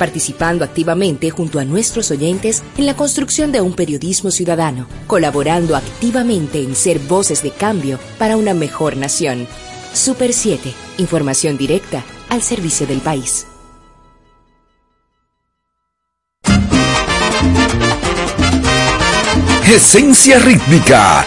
participando activamente junto a nuestros oyentes en la construcción de un periodismo ciudadano, colaborando activamente en ser voces de cambio para una mejor nación. Super 7, información directa al servicio del país. Esencia rítmica,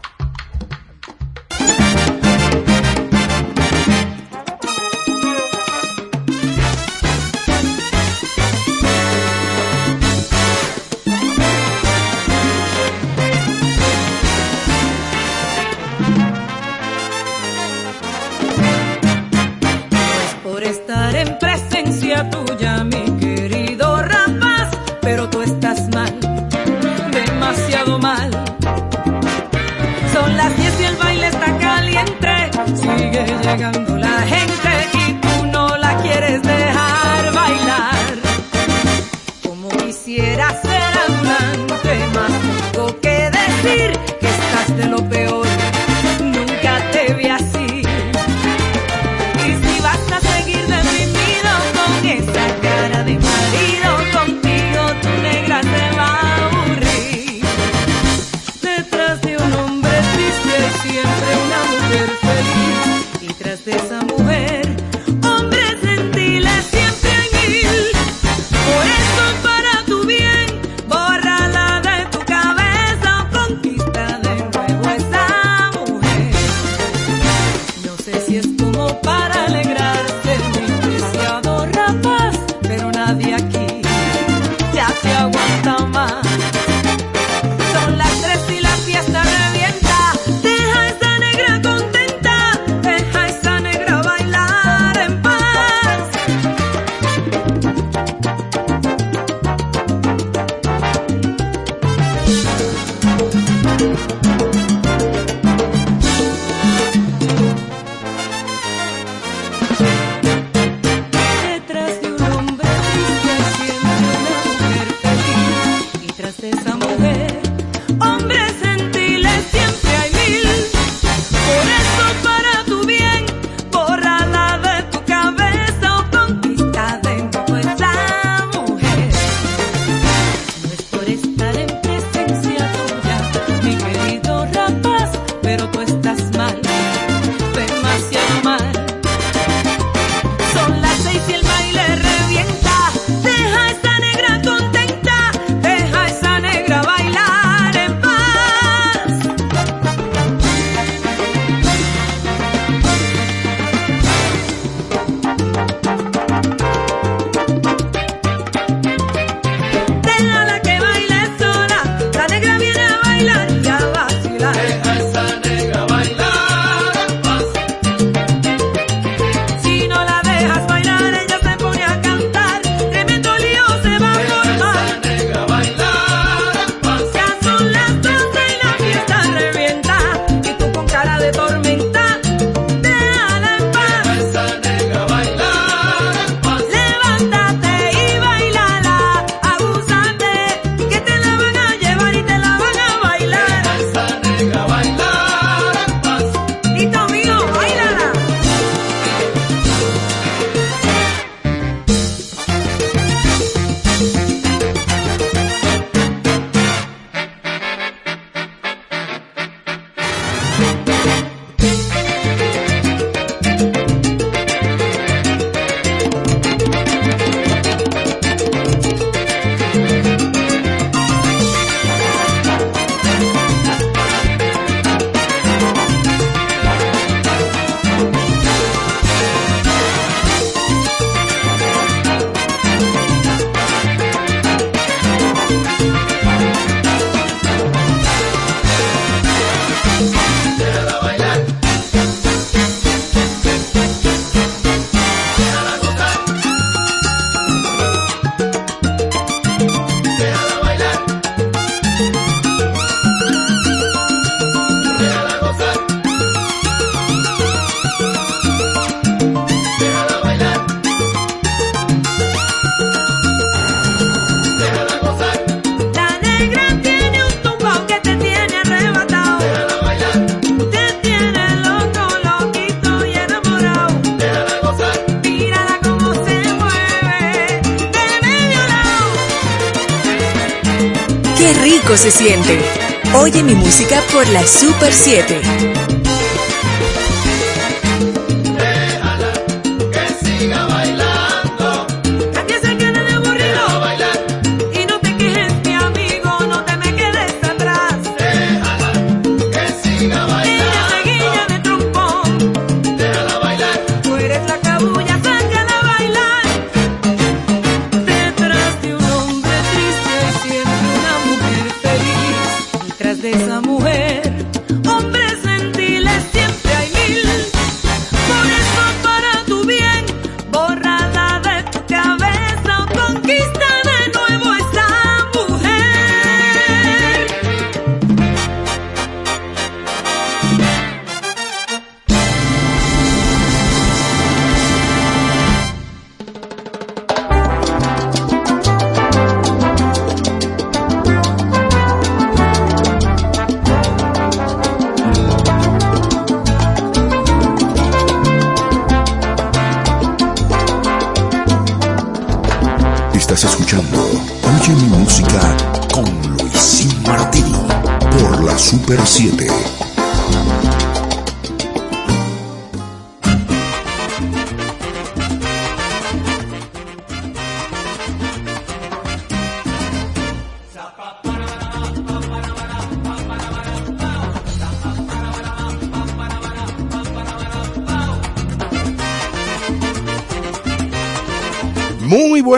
7.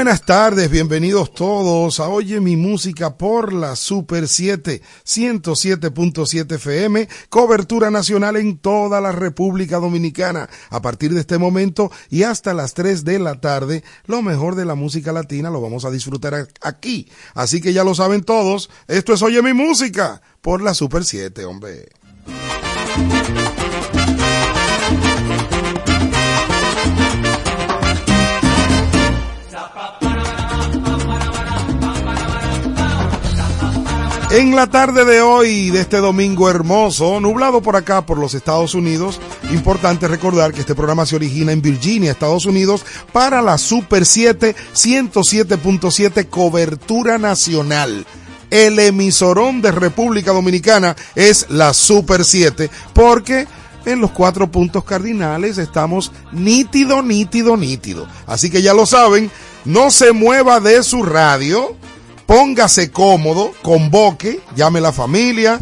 Buenas tardes, bienvenidos todos a Oye mi música por la Super 7, 107.7 FM, cobertura nacional en toda la República Dominicana. A partir de este momento y hasta las 3 de la tarde, lo mejor de la música latina lo vamos a disfrutar aquí. Así que ya lo saben todos, esto es Oye mi música por la Super 7, hombre. En la tarde de hoy, de este domingo hermoso, nublado por acá, por los Estados Unidos, importante recordar que este programa se origina en Virginia, Estados Unidos, para la Super 7, 107.7 cobertura nacional. El emisorón de República Dominicana es la Super 7, porque en los cuatro puntos cardinales estamos nítido, nítido, nítido. Así que ya lo saben, no se mueva de su radio póngase cómodo, convoque, llame la familia,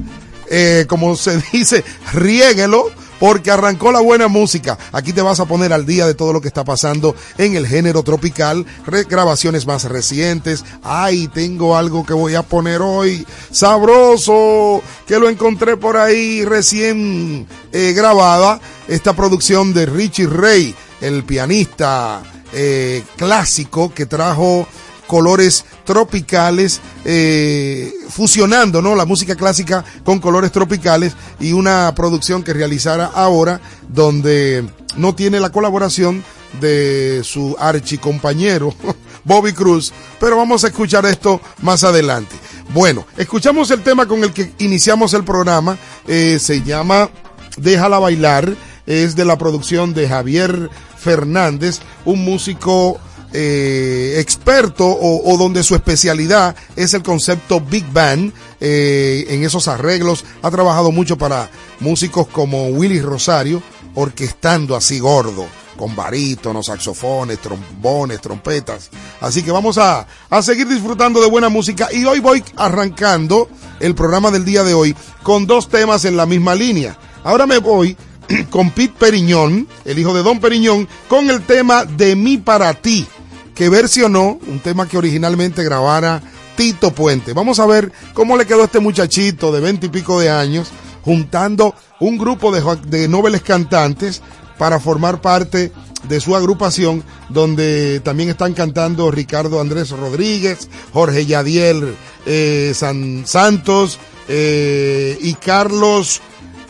eh, como se dice, riéguelo, porque arrancó la buena música. Aquí te vas a poner al día de todo lo que está pasando en el género tropical, grabaciones más recientes. Ay, tengo algo que voy a poner hoy, sabroso, que lo encontré por ahí recién eh, grabada. Esta producción de Richie Ray, el pianista eh, clásico que trajo colores tropicales, eh, fusionando ¿no? la música clásica con colores tropicales y una producción que realizara ahora donde no tiene la colaboración de su archicompañero Bobby Cruz, pero vamos a escuchar esto más adelante. Bueno, escuchamos el tema con el que iniciamos el programa, eh, se llama Déjala bailar, es de la producción de Javier Fernández, un músico eh, experto o, donde su especialidad es el concepto Big Band eh, en esos arreglos. Ha trabajado mucho para músicos como Willy Rosario, orquestando así gordo, con barítonos, saxofones, trombones, trompetas. Así que vamos a, a seguir disfrutando de buena música y hoy voy arrancando el programa del día de hoy con dos temas en la misma línea. Ahora me voy con Pete Periñón, el hijo de Don Periñón, con el tema de mí para ti que versionó un tema que originalmente grabara Tito Puente. Vamos a ver cómo le quedó este muchachito de veinte y pico de años juntando un grupo de, de nobles cantantes para formar parte de su agrupación, donde también están cantando Ricardo Andrés Rodríguez, Jorge Yadiel eh, San Santos eh, y Carlos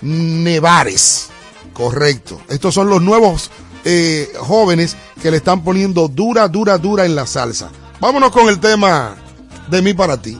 Nevares. Correcto. Estos son los nuevos eh, jóvenes que le están poniendo dura, dura, dura en la salsa. Vámonos con el tema de mí para ti.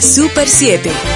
Super 7.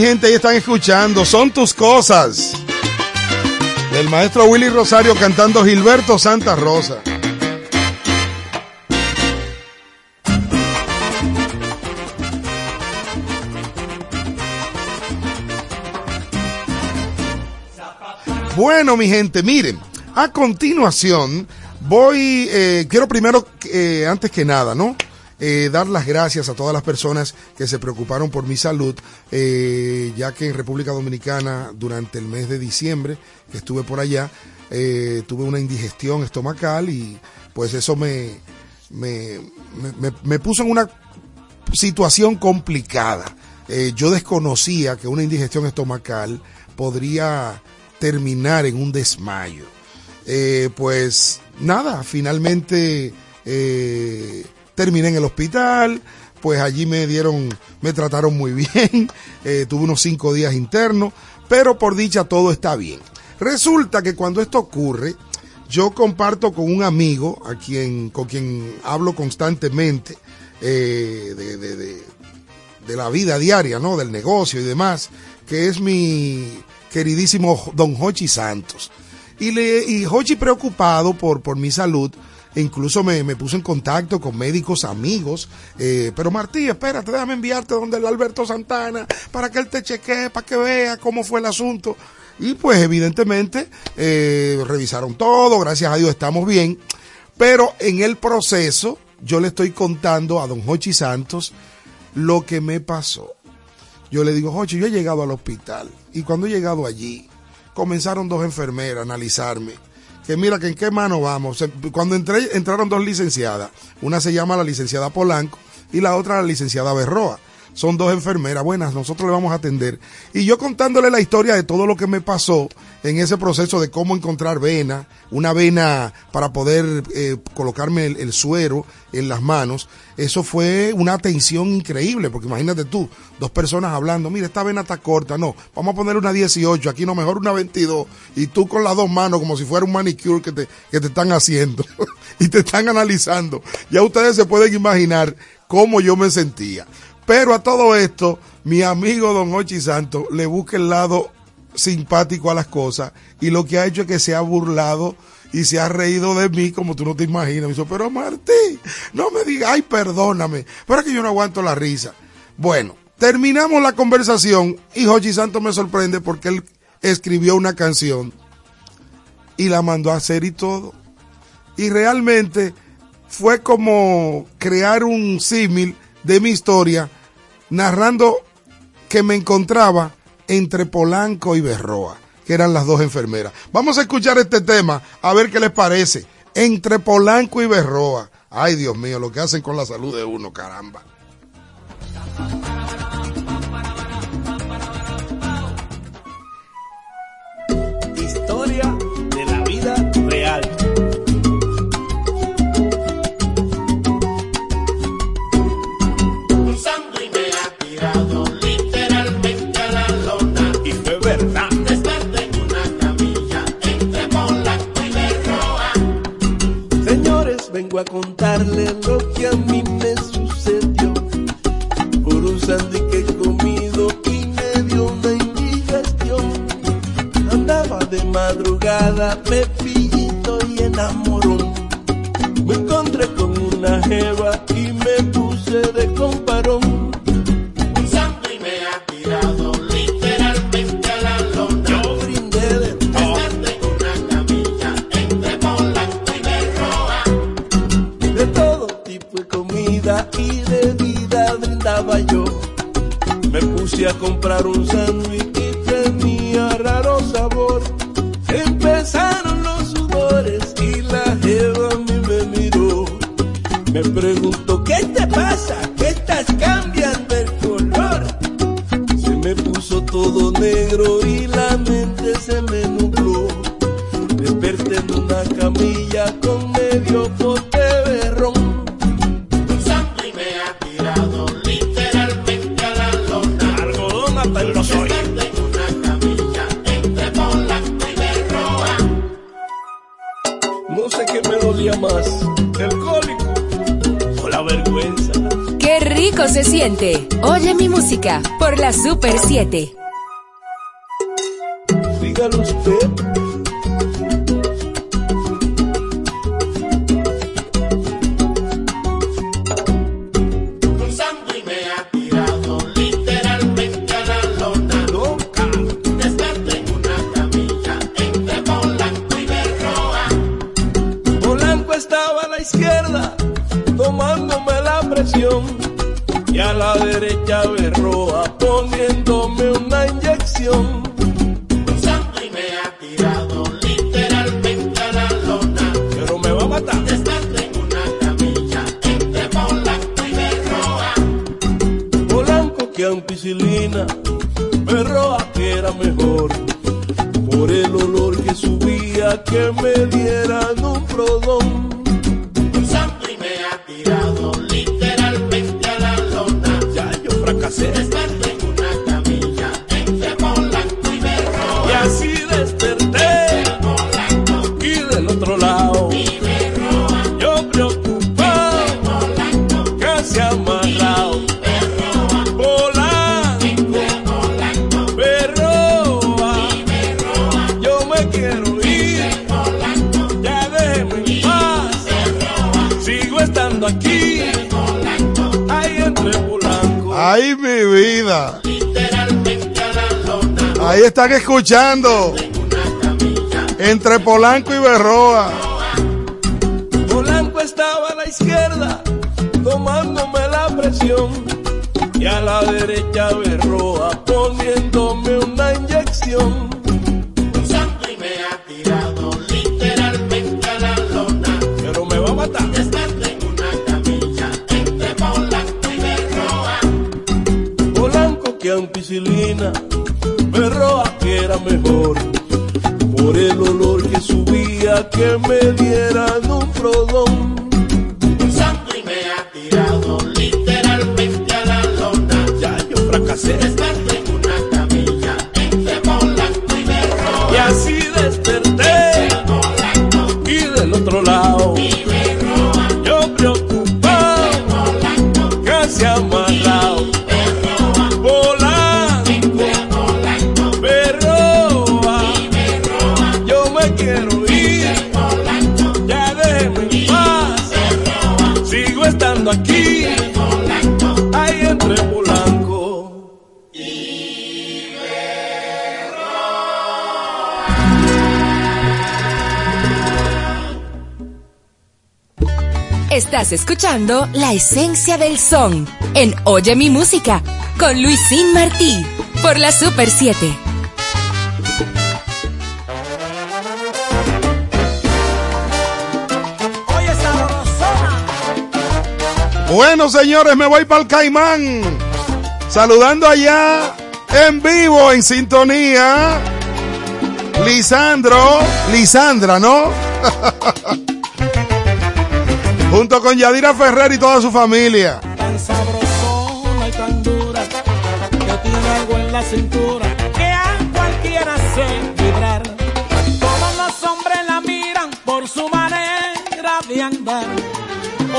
Gente, ahí están escuchando. Son tus cosas. Del maestro Willy Rosario cantando Gilberto Santa Rosa. Bueno, mi gente, miren, a continuación voy, eh, quiero primero, eh, antes que nada, ¿no? Eh, dar las gracias a todas las personas que se preocuparon por mi salud, eh, ya que en República Dominicana durante el mes de diciembre, que estuve por allá, eh, tuve una indigestión estomacal y pues eso me, me, me- puso en una situación complicada. Yo desconocía que una indigestión estomacal podría terminar en un desmayo. Pues nada, finalmente terminé en el hospital, pues allí me dieron, me trataron muy bien, eh, tuve unos cinco días internos, pero por dicha todo está bien. Resulta que cuando esto ocurre, yo comparto con un amigo a quien, con quien hablo constantemente eh, de, la vida diaria, ¿no? Del negocio y demás, que es mi queridísimo Don Hochi Santos. Y, le, y Hochi preocupado por, por mi salud, e incluso me, me en contacto con médicos amigos, eh, pero Martí, espérate, déjame enviarte donde el Alberto Santana para que él te chequee, para que vea cómo fue el asunto. Y pues evidentemente eh, revisaron todo, gracias a Dios estamos bien, pero en el proceso yo le estoy contando a don Hochi Santos lo que me pasó. Yo le digo, Hochi, yo he llegado al hospital y cuando he llegado allí comenzaron dos enfermeras a analizarme. Que mira, que en qué mano vamos. Cuando entré, entraron dos licenciadas. Una se llama la licenciada Polanco y la otra la licenciada Berroa. Son dos enfermeras buenas, nosotros le vamos a atender. Y yo contándole la historia de todo lo que me pasó en ese proceso de cómo encontrar vena, una vena para poder eh, colocarme el, el suero en las manos, eso fue una atención increíble, porque imagínate tú, dos personas hablando, mira, esta vena está corta, no, vamos a poner una 18, aquí no, mejor una 22, y tú con las dos manos como si fuera un manicure que te, que te están haciendo y te están analizando. Ya ustedes se pueden imaginar cómo yo me sentía. Pero a todo esto, mi amigo Don Ochi Santos le busca el lado simpático a las cosas y lo que ha hecho es que se ha burlado y se ha reído de mí como tú no te imaginas. Me dice, pero Martín, no me digas, ay, perdóname, pero es que yo no aguanto la risa. Bueno, terminamos la conversación y Jochi Santos me sorprende porque él escribió una canción y la mandó a hacer y todo. Y realmente fue como crear un símil de mi historia narrando que me encontraba entre Polanco y Berroa, que eran las dos enfermeras. Vamos a escuchar este tema, a ver qué les parece. Entre Polanco y Berroa. Ay, Dios mío, lo que hacen con la salud de uno, caramba. Vengo a contarles lo que a mí me sucedió. Por un sándwich que he comido y me dio una indigestión. Andaba de madrugada, me Super 7. están escuchando entre Polanco y Berroa. La Esencia del Son en Oye mi Música con Luisín Martí por la Super 7. Bueno, señores, me voy para el Caimán. Saludando allá en vivo, en sintonía. Lisandro, Lisandra, ¿no? junto con Yadira Ferrer y toda su familia. Tan sabrosona y tan dura, que tiene algo en la cintura, que a cualquiera se vibrar. Todos los hombres la miran por su manera de andar.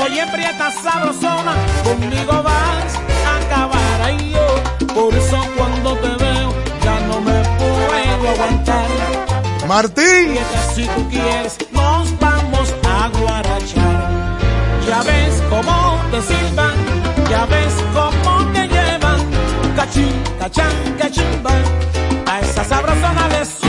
Oye, prieta sabrosona, conmigo vas a acabar. Ay, yo, por eso cuando te veo, ya no me puedo aguantar. Martín. Prieta, si tú quieres, Ya ves cómo te silban, ya ves cómo te llevan. Cachín, cachán, cachimba. A esa sabrosona les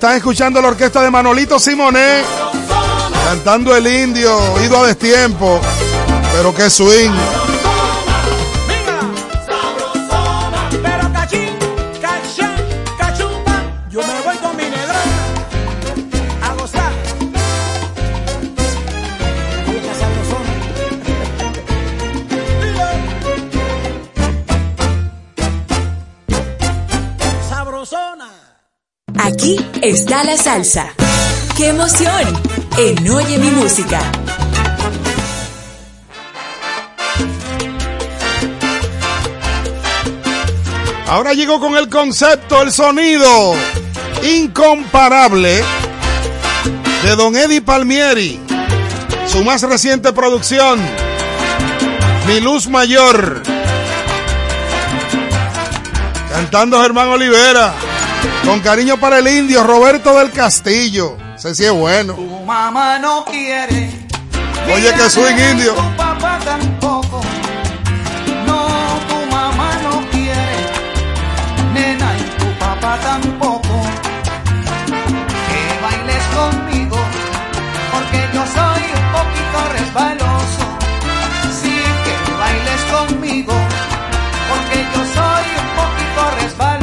están escuchando la orquesta de Manolito Simonet cantando el indio, ido a destiempo, pero que swing. La salsa. ¡Qué emoción! En Oye mi música. Ahora llego con el concepto, el sonido incomparable de Don Eddie Palmieri. Su más reciente producción, Mi Luz Mayor. Cantando Germán Olivera. Con cariño para el indio Roberto del Castillo. Ese sí es bueno. Tu mamá no quiere. Oye, que swing indio. Tu papá tampoco. No, tu mamá no quiere. Nena, y tu papá tampoco. Que bailes conmigo. Porque yo soy un poquito resbaloso. Sí, que bailes conmigo. Porque yo soy un poquito resbaloso.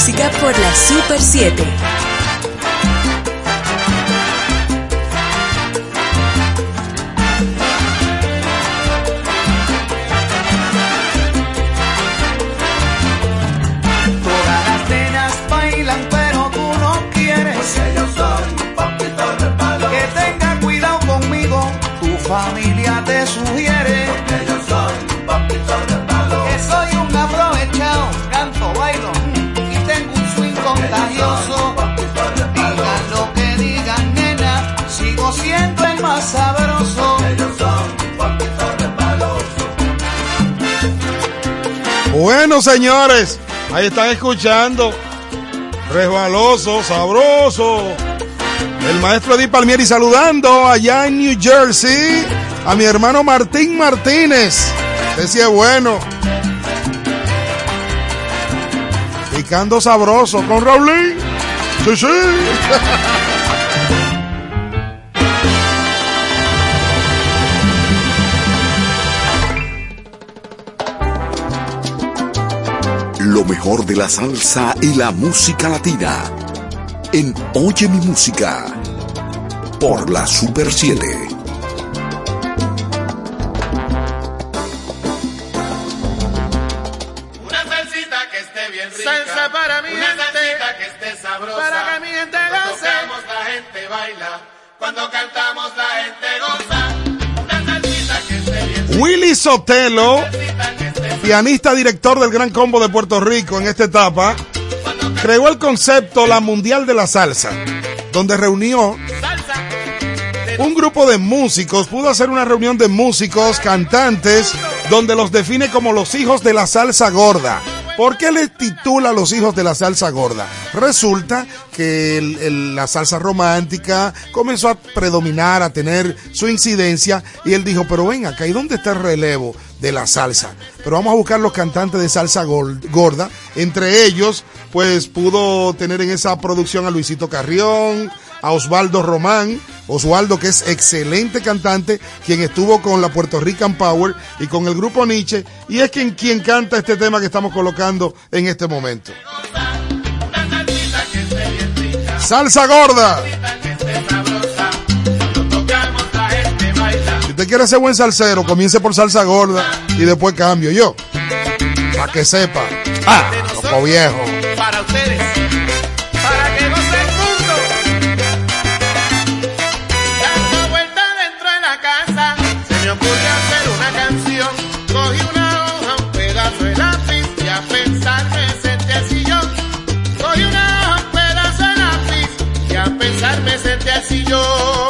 Música por la Super 7. Bueno, señores, ahí están escuchando. Resbaloso, sabroso. El maestro Eddie Palmieri saludando allá en New Jersey a mi hermano Martín Martínez. Ese es bueno. Picando sabroso con Raulín. Sí, sí. mejor de la salsa y la música latina. En Oye mi música. Por la Super 7. Una salsita que esté bien rica. Salsa para mi Una gente. salsita que esté sabrosa. Para que mi gente Cuando goce. tocamos la gente baila. Cuando cantamos la gente goza. Una salsita que esté bien rica. Willy Sotelo, salsita que esté pianista director del Gran Combo de Puerto Rico en esta etapa, creó el concepto La Mundial de la Salsa, donde reunió un grupo de músicos, pudo hacer una reunión de músicos, cantantes, donde los define como los hijos de la salsa gorda. ¿Por qué le titula Los hijos de la salsa gorda? Resulta que la salsa romántica comenzó a predominar, a tener su incidencia, y él dijo, pero ven acá, ¿y dónde está el relevo de la salsa? Pero vamos a buscar los cantantes de salsa gorda. Entre ellos, pues pudo tener en esa producción a Luisito Carrión, a Osvaldo Román, Osvaldo que es excelente cantante, quien estuvo con la Puerto Rican Power y con el grupo Nietzsche, y es quien, quien canta este tema que estamos colocando en este momento. Gente baila. Si usted quiere ser buen salsero, comience por salsa gorda y después cambio yo. Para que sepa. Ah, loco viejo. Para ustedes. Me senté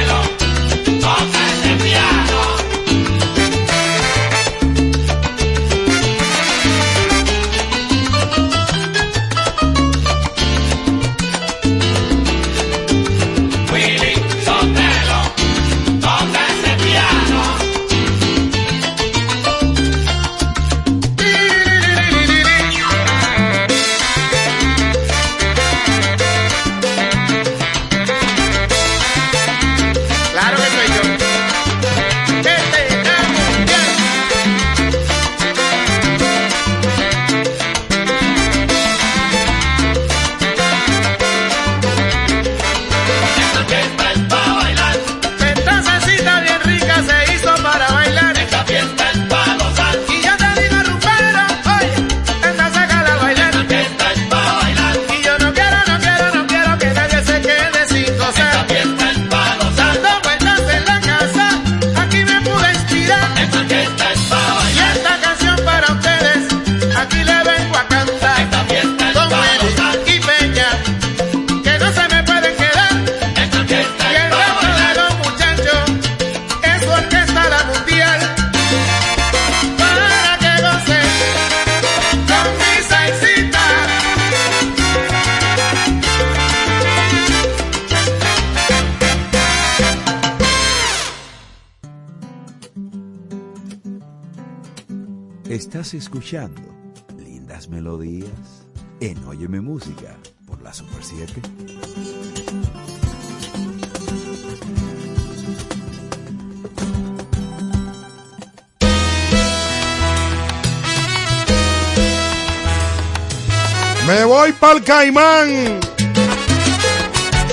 Me voy para el Caimán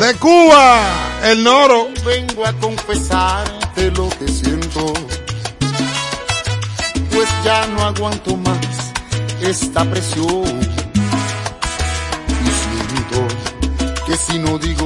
de Cuba, el Noro. Vengo a confesarte lo que siento, pues ya no aguanto más esta presión si no digo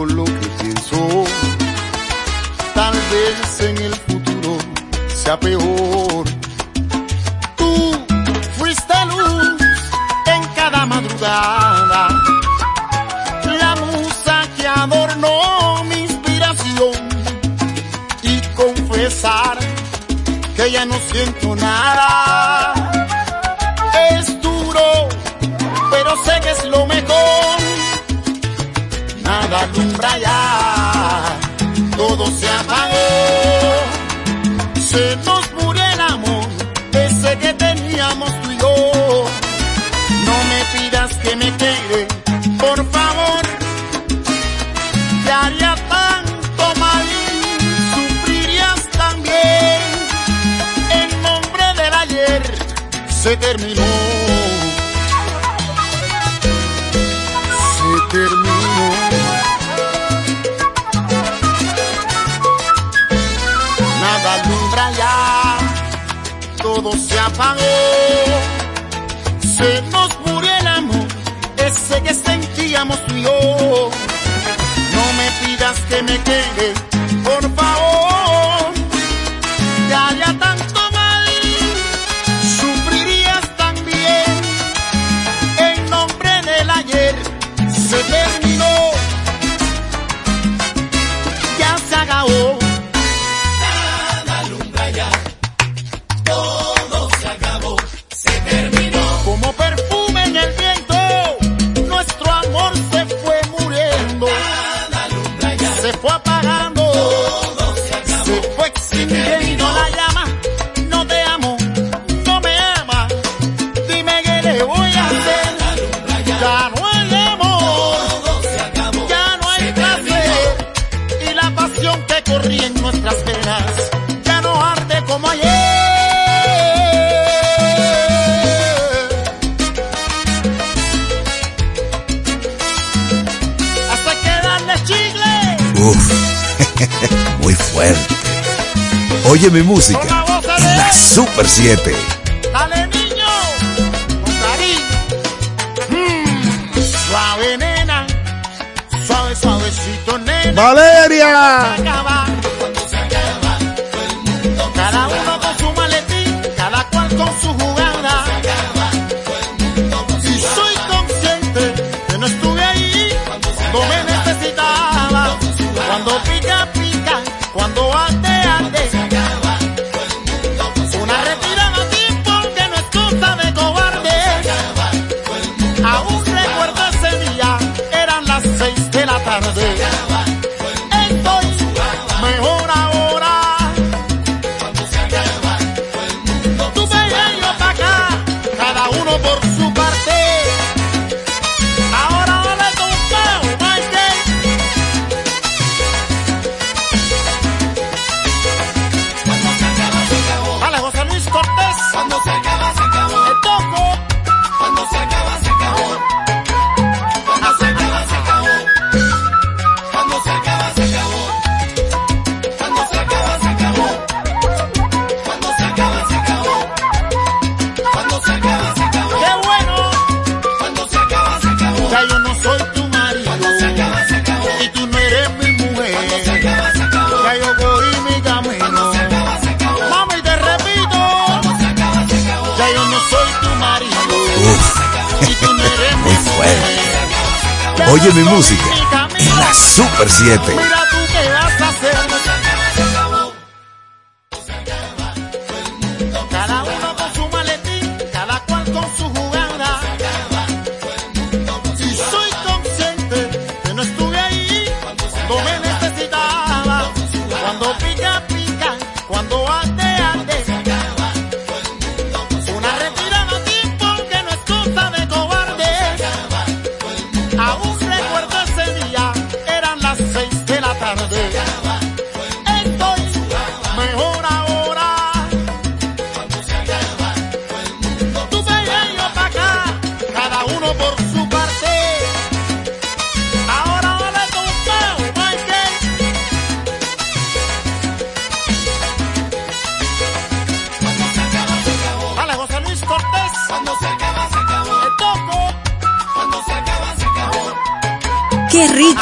Cogí música la Super 7.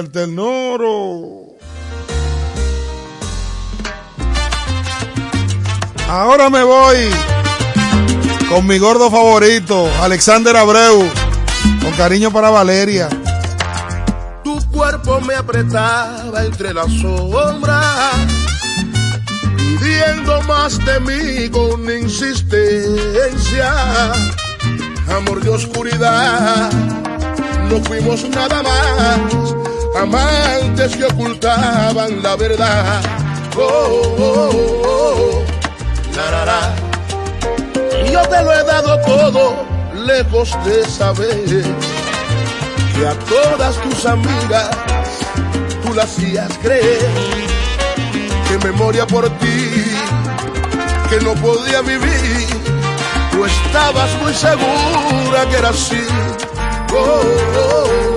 Fuerte el noro. Ahora me voy con mi gordo favorito, Alexander Abreu. Con cariño para Valeria. Tu cuerpo me apretaba entre las sombras, pidiendo más de mí con insistencia. Amor de oscuridad, no fuimos nada más, amantes que ocultaban la verdad. Oh, oh, oh, oh. La, la, la. Yo te lo he dado todo, lejos de saber que a todas tus amigas tú las hacías creer que memoria por ti, que no podía vivir, tú estabas muy segura que era así. Oh, oh, oh.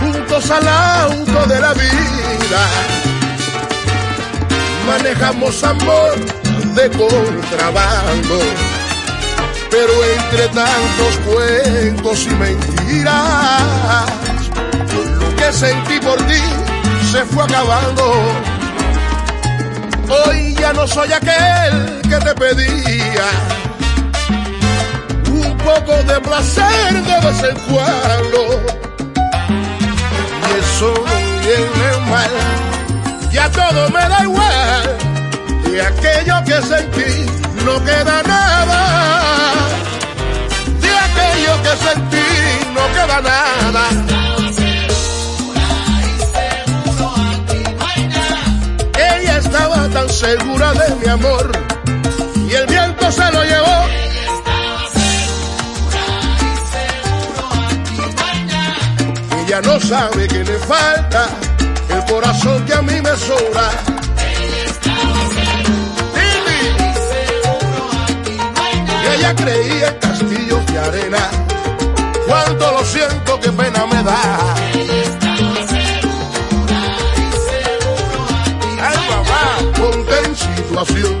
Juntos al auto de la vida, manejamos amor de contrabando pero entre tantos cuentos y mentiras, lo que sentí por ti se fue acabando. Hoy ya no soy aquel que te pedía un poco de placer de vez en cuando. Y eso no viene mal, ya todo me da igual. De aquello que sentí no queda nada. De aquello que sentí no queda nada. Ella estaba tan segura de mi amor y el viento se lo llevó. Ella no sabe que le falta el corazón que a mí me sobra. la creí en castillos de arena. Cuánto lo siento, qué pena me da. Ay, mamá, ponte en situación,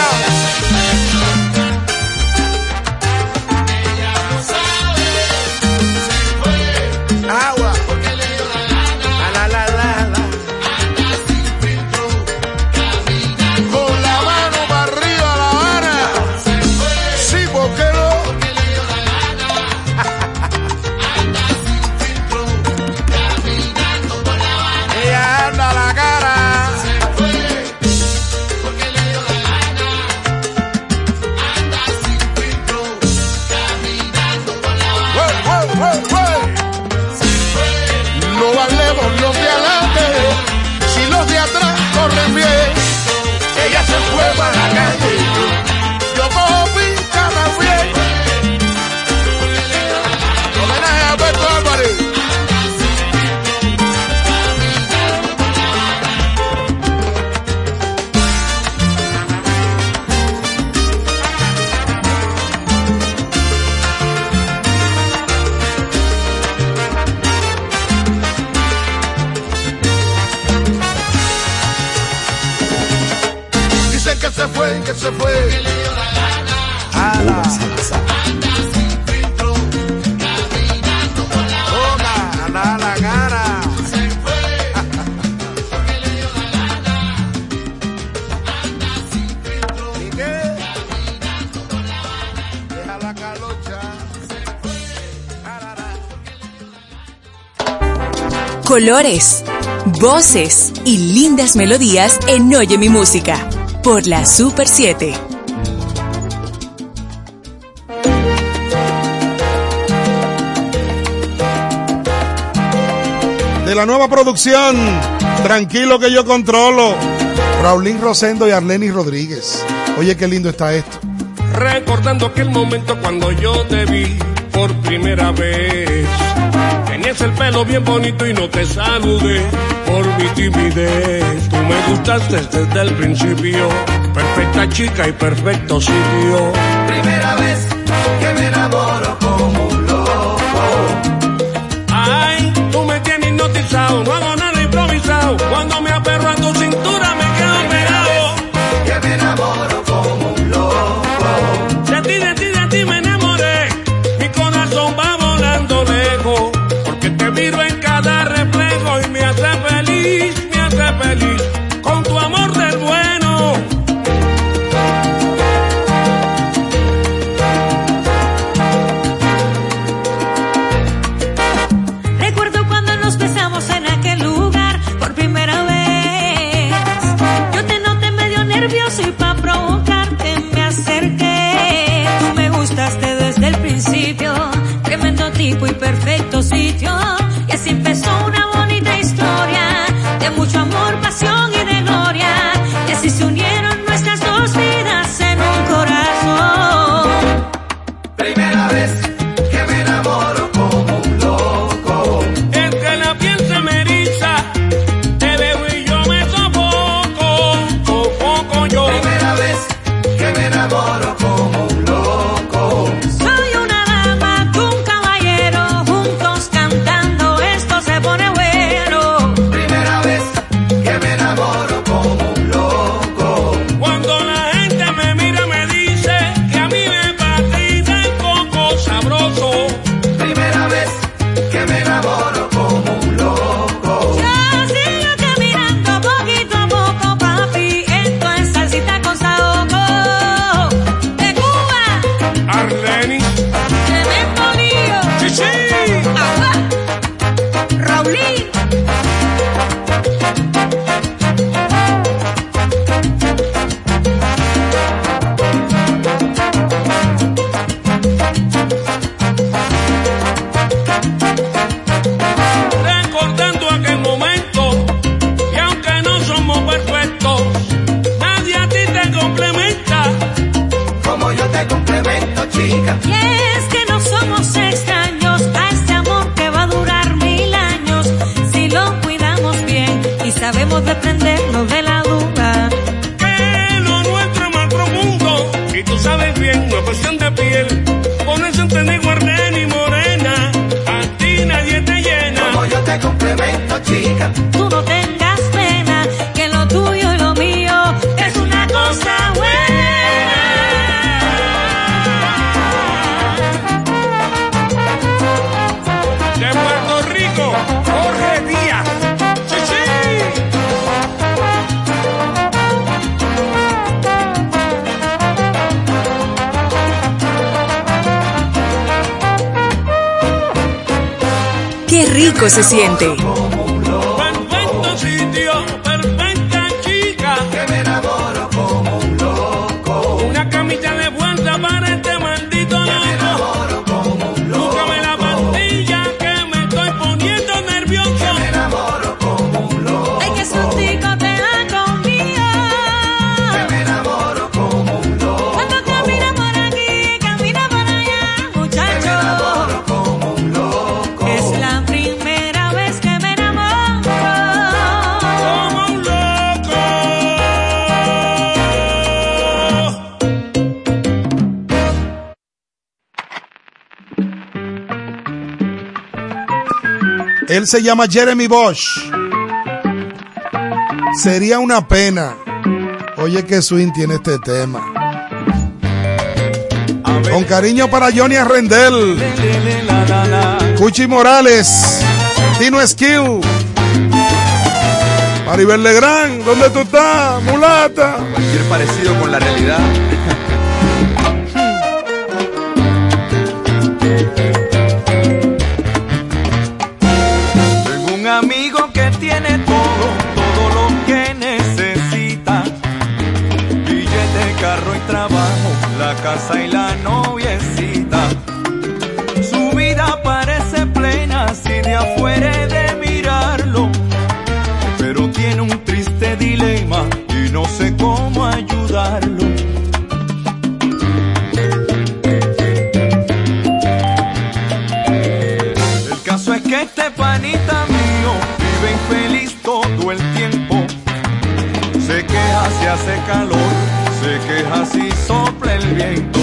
Colores, voces y lindas melodías en Oye mi música por la Super 7. De la nueva producción, Tranquilo que yo controlo. Raulín Rosendo y Arlenis Rodríguez. Oye, qué lindo está esto. Recordando aquel momento cuando yo te vi por primera vez. Tenías el pelo bien bonito y no te saludé por mi timidez. Tú me gustaste desde el principio. Perfecta chica y perfecto sitio. Primera vez Él se llama Jeremy Bosch. Sería una pena. Oye que swing tiene este tema. Con cariño para Johnny Arrendel. Cuchi Morales. Tino Esquiu. Maribel Legrand, ¿dónde tú estás, mulata? Cualquier parecido con la realidad. hace calor, se queja si sopla el viento.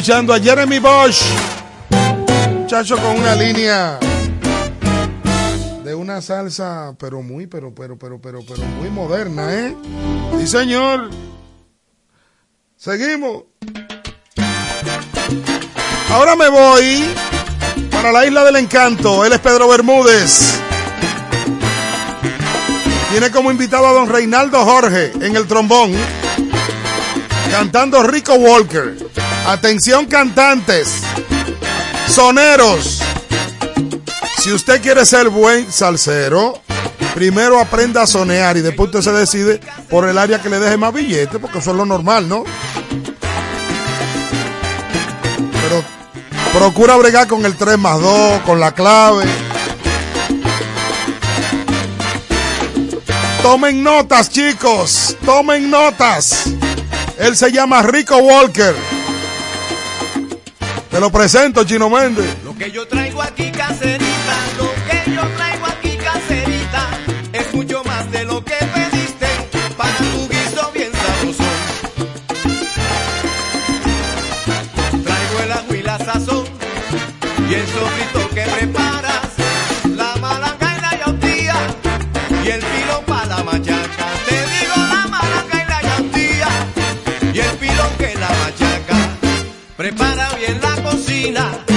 Escuchando a Jeremy Bosch. Muchacho con una línea de una salsa, pero muy, pero, pero, pero, pero, pero muy moderna, ¿eh? Sí, señor. Seguimos. Ahora me voy para la isla del encanto. Él es Pedro Bermúdez. Tiene como invitado a don Reinaldo Jorge en el trombón, cantando Rico Walker. Atención cantantes, soneros. Si usted quiere ser buen salsero, primero aprenda a sonear y después usted se decide por el área que le deje más billete, porque eso es lo normal, ¿no? Pero procura bregar con el 3 más 2, con la clave. Tomen notas, chicos. Tomen notas. Él se llama Rico Walker. Lo presento, Chino Méndez. Lo que yo traigo aquí caserita, lo que yo traigo aquí caserita, es mucho más de lo que pediste para tu guiso bien sabroso. Traigo el ajo y la sazón y el sofrito que preparas, la malanga y la yautía y el pilón para la machaca. Te digo la malanga y la yautía y el pilón que la machaca. Prepara bien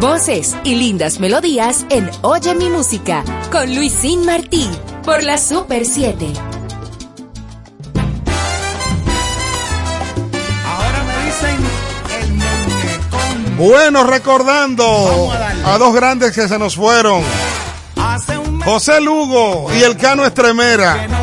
voces y lindas melodías en Oye mi música con Luisín Martí por la Super 7. Ahora me dicen el muñecón. Bueno, recordando a, a, dos grandes que se nos fueron. José Lugo y el Cano Estremera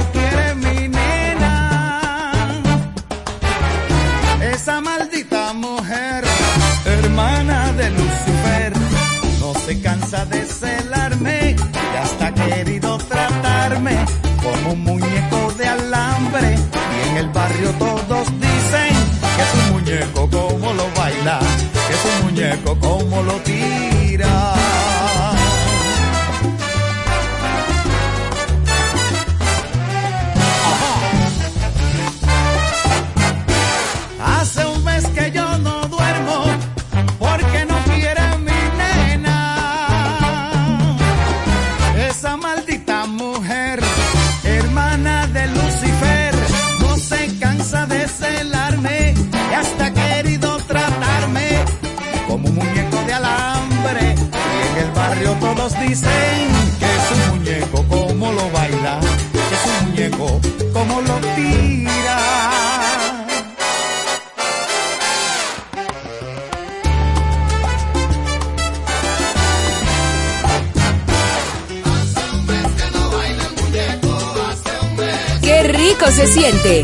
loco como lo tira. barrio todos dicen que es un muñeco como lo baila, que es un muñeco como lo tira. Qué rico se siente.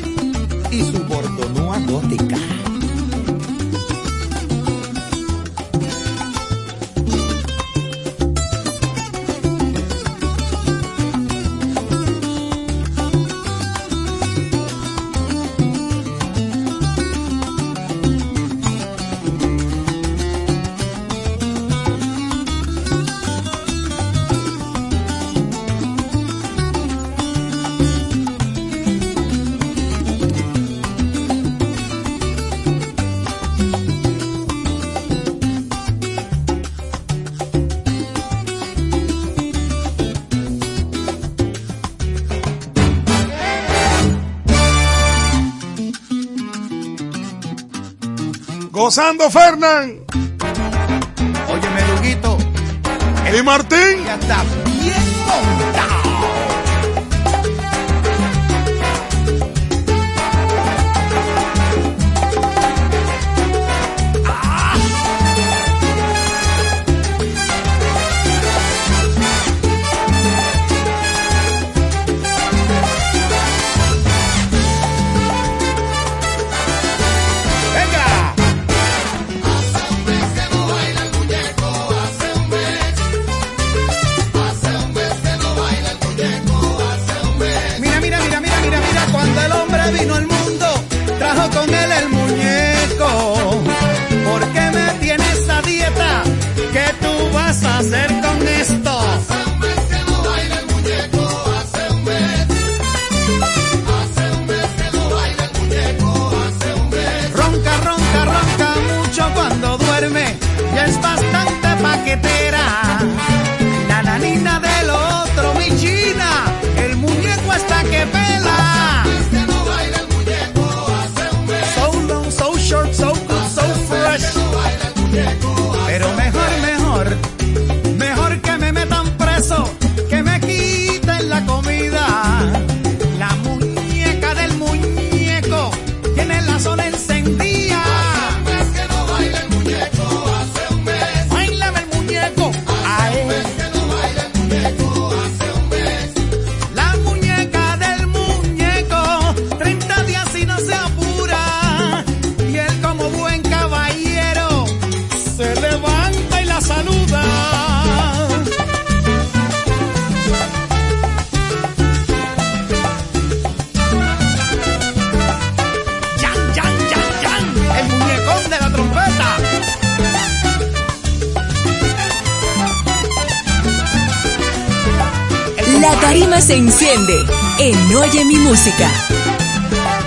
Gozando Fernán. Óyeme, Luguito. Y Martín. Ya está se enciende en Oye mi música.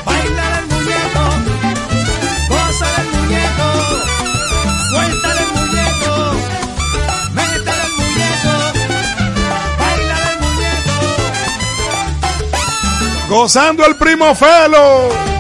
Baila el muñeco, goza del muñeco, suelta el muñeco, métele el muñeco, baila el muñeco. Gozando el primo Felo.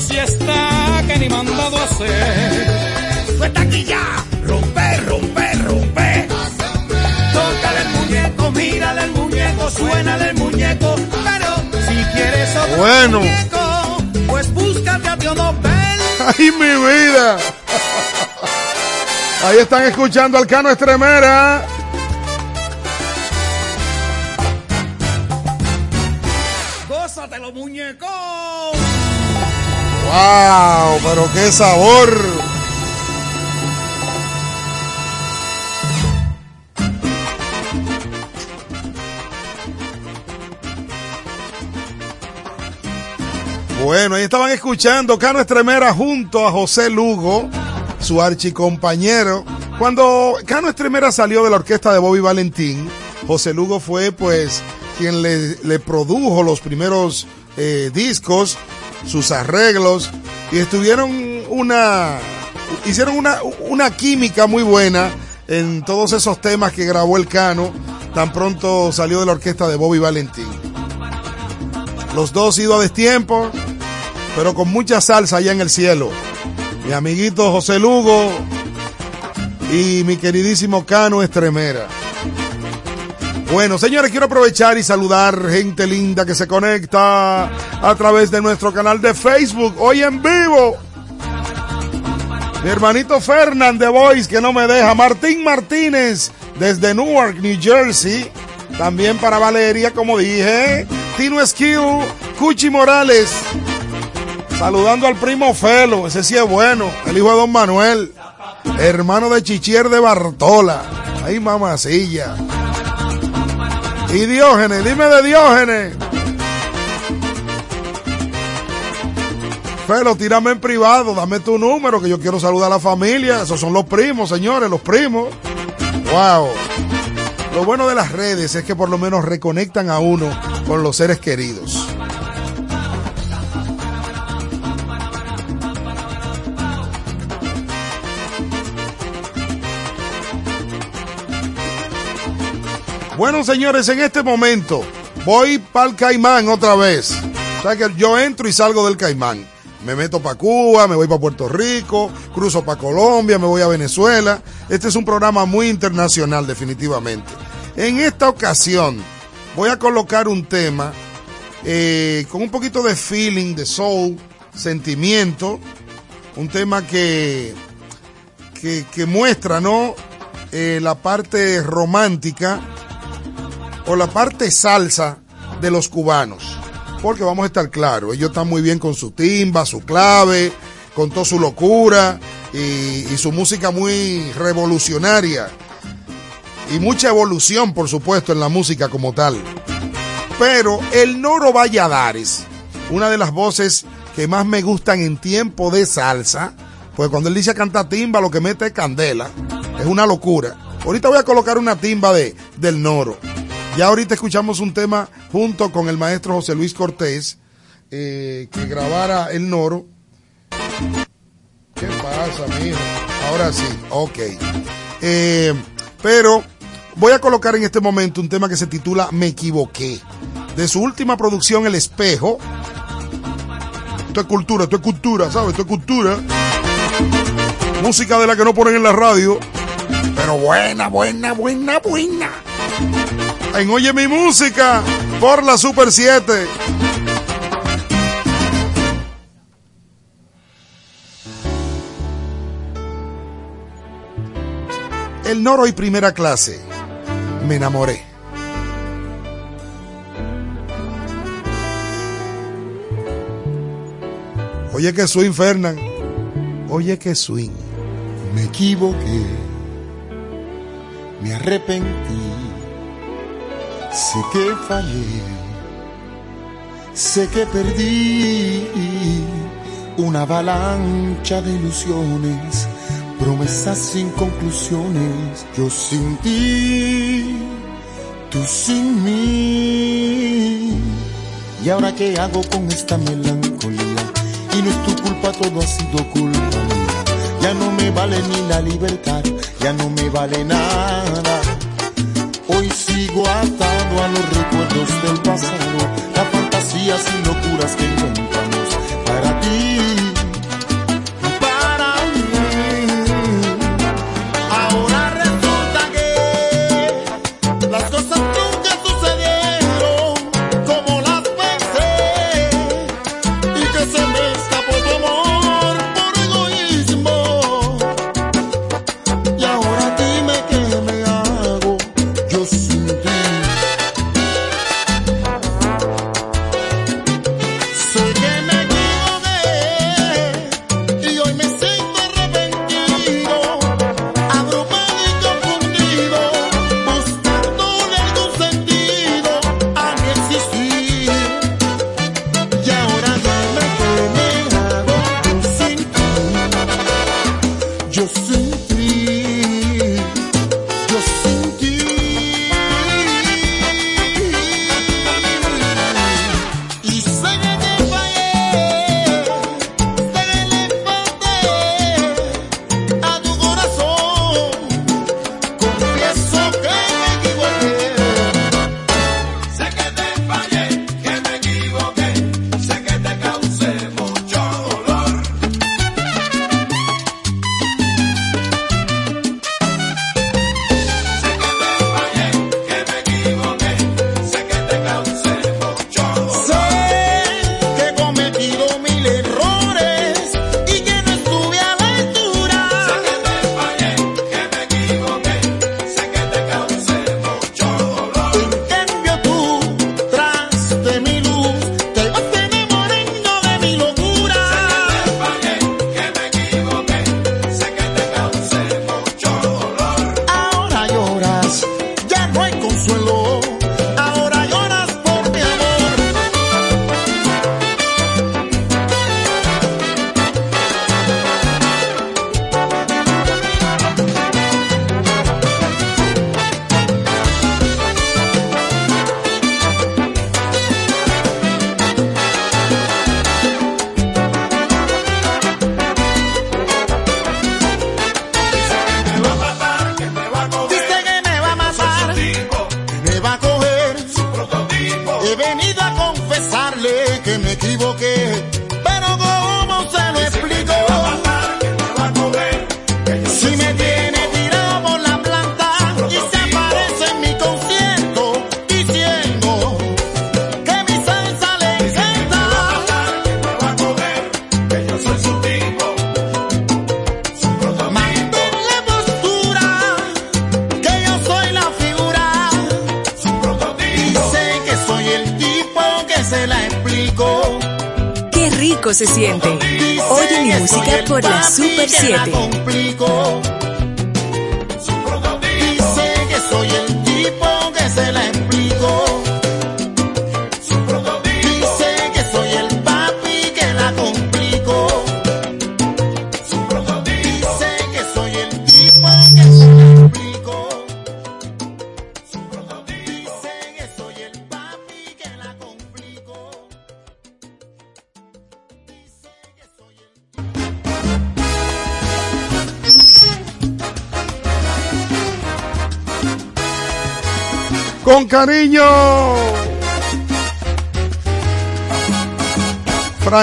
Si está que ni mandado a hacer? Suelta aquí ya, rompe, rompe, rompe. Tócale el muñeco, mírale el muñeco, suénale el muñeco. Pero si quieres otro Bueno. muñeco, pues búscate a Tío Nobel. ¡Ay, mi vida! Ahí están escuchando al Cano Estremera. ¡Wow! Pero qué sabor. Bueno, ahí estaban escuchando Cano Estremera junto a José Lugo, su archicompañero. Cuando Cano Estremera salió de la orquesta de Bobby Valentín, José Lugo fue pues quien le, produjo los primeros eh, discos, sus arreglos, y estuvieron una, hicieron una, una química muy buena en todos esos temas que grabó el Cano, tan pronto salió de la orquesta de Bobby Valentín. Los dos ido a destiempo, pero con mucha salsa allá en el cielo. mi amiguito José Lugo y mi queridísimo Cano Estremera. Bueno, señores, quiero aprovechar y saludar gente linda que se conecta a través de nuestro canal de Facebook, hoy en vivo. Mi hermanito Fernand de Voice, que no me deja. Martín Martínez, desde Newark, New Jersey. También para Valeria, como dije. Tino Skill, Cuchi Morales. Saludando al primo Felo, ese sí es bueno. El hijo de Don Manuel. Hermano de Chichier de Bartola. Ay, mamacilla. Y Diógenes, dime de Diógenes. Felo, tírame en privado, dame tu número, que yo quiero saludar a la familia. Esos son los primos, señores, los primos. Wow. Lo bueno de las redes es que por lo menos reconectan a uno con los seres queridos. Bueno, señores, en este momento voy para el Caimán otra vez. O sea que yo entro y salgo del Caimán. Me meto para Cuba, me voy para Puerto Rico, cruzo para Colombia, me voy a Venezuela. Este es un programa muy internacional, definitivamente. En esta ocasión voy a colocar un tema eh, con un poquito de feeling, de soul, sentimiento. Un tema que, que, muestra, ¿no? Eh, la parte romántica o la parte salsa de los cubanos. Porque vamos a estar claros, ellos están muy bien con su timba, su clave, con toda su locura y, su música muy revolucionaria. Y mucha evolución, por supuesto, en la música como tal. Pero el Noro Valladares, una de las voces que más me gustan en tiempo de salsa, pues cuando él dice canta timba, lo que mete es candela. Es una locura. Ahorita voy a colocar una timba de, del Noro. Ya ahorita escuchamos un tema junto con el maestro José Luis Cortés, eh, que grabara el Noro. ¿Qué pasa, mijo? Ahora sí, ok. Eh, pero voy a colocar en este momento un tema que se titula Me equivoqué. De su última producción, El Espejo. Esto es cultura, esto es cultura, ¿sabes? Esto es cultura. Música de la que no ponen en la radio. Pero buena, buena, buena, buena. En Oye mi música por la Super 7. El Noro y primera clase. Me enamoré. Oye que swing, Fernán. Oye que swing. Me equivoqué. Me arrepentí. Sé que fallé. Sé que perdí una avalancha de ilusiones, promesas sin conclusiones. Yo sin ti, tú sin mí. ¿Y ahora qué hago con esta melancolía? Y no es tu culpa, todo ha sido culpa mía. Ya no me vale ni la libertad, ya no me vale nada. Hoy sigo atado a los recuerdos del pasado, las fantasías y locuras que inventamos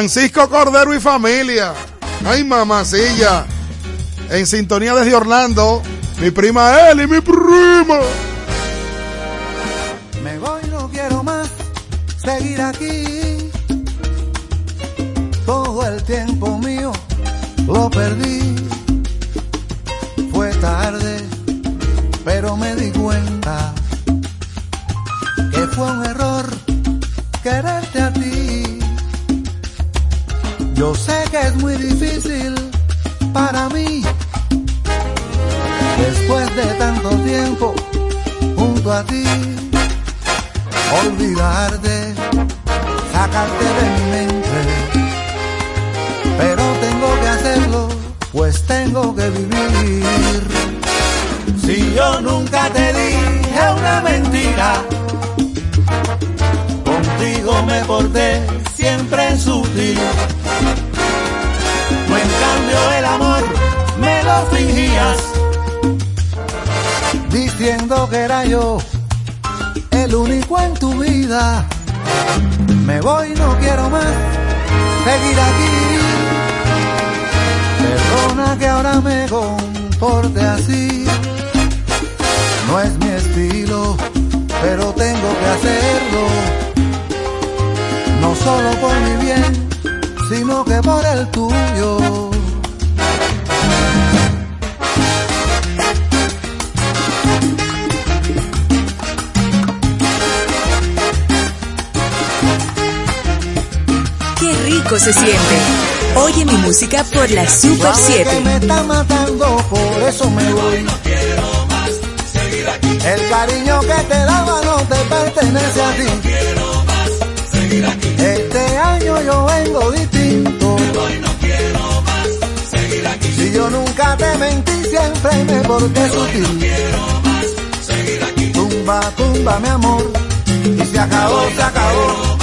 Francisco Cordero y familia. Ay, mamacilla. En sintonía desde Orlando, mi prima Eli, mi prima. se siente. Oye mi música por la Super 7. Me está matando, por eso me voy. El cariño que te daba no te pertenece a ti. Este año yo vengo distinto. Si yo nunca te mentí, siempre me porté sutil. Tumba, tumba, mi amor. Y se acabó, se acabó.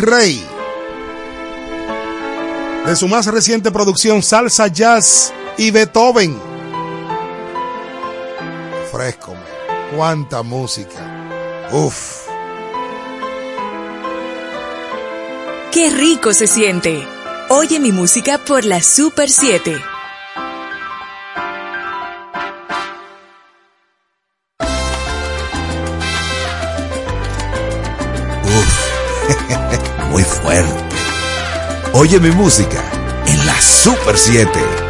Ray. De su más reciente producción Salsa Jazz y Beethoven. Fresco, cuánta música. Uf. Qué rico se siente. Oye mi música por la Super 7. Fuerte. Oye mi música en la Super 7.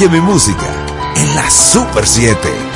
Oye música en la Super 7.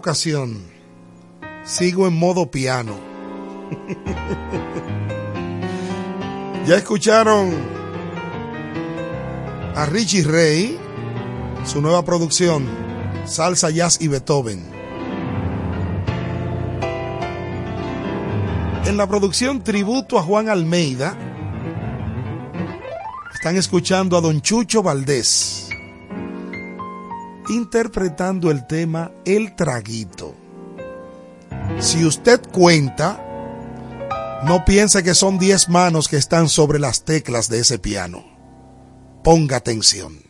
Ocasión sigo en modo piano. ya escucharon a Richie Ray, su nueva producción, Salsa, Jazz y Beethoven. En la producción Tributo a Juan Almeida, están escuchando a Don Chucho Valdés interpretando el tema El Traguito. Si usted cuenta, no piense que son 10 manos que están sobre las teclas de ese piano. Ponga atención.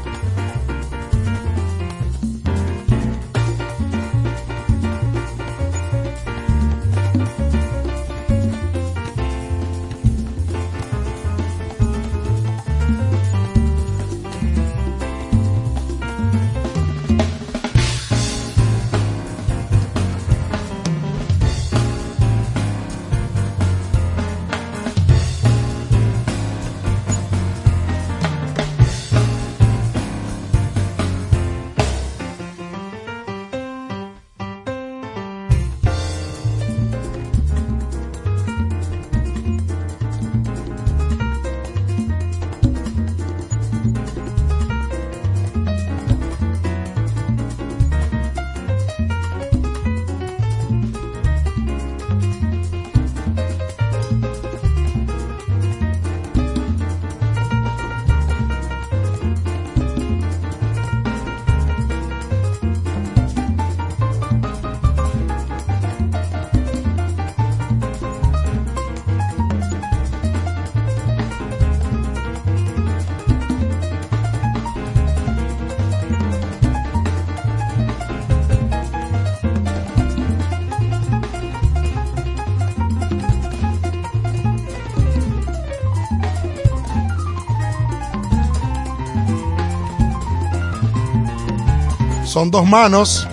Dos manos.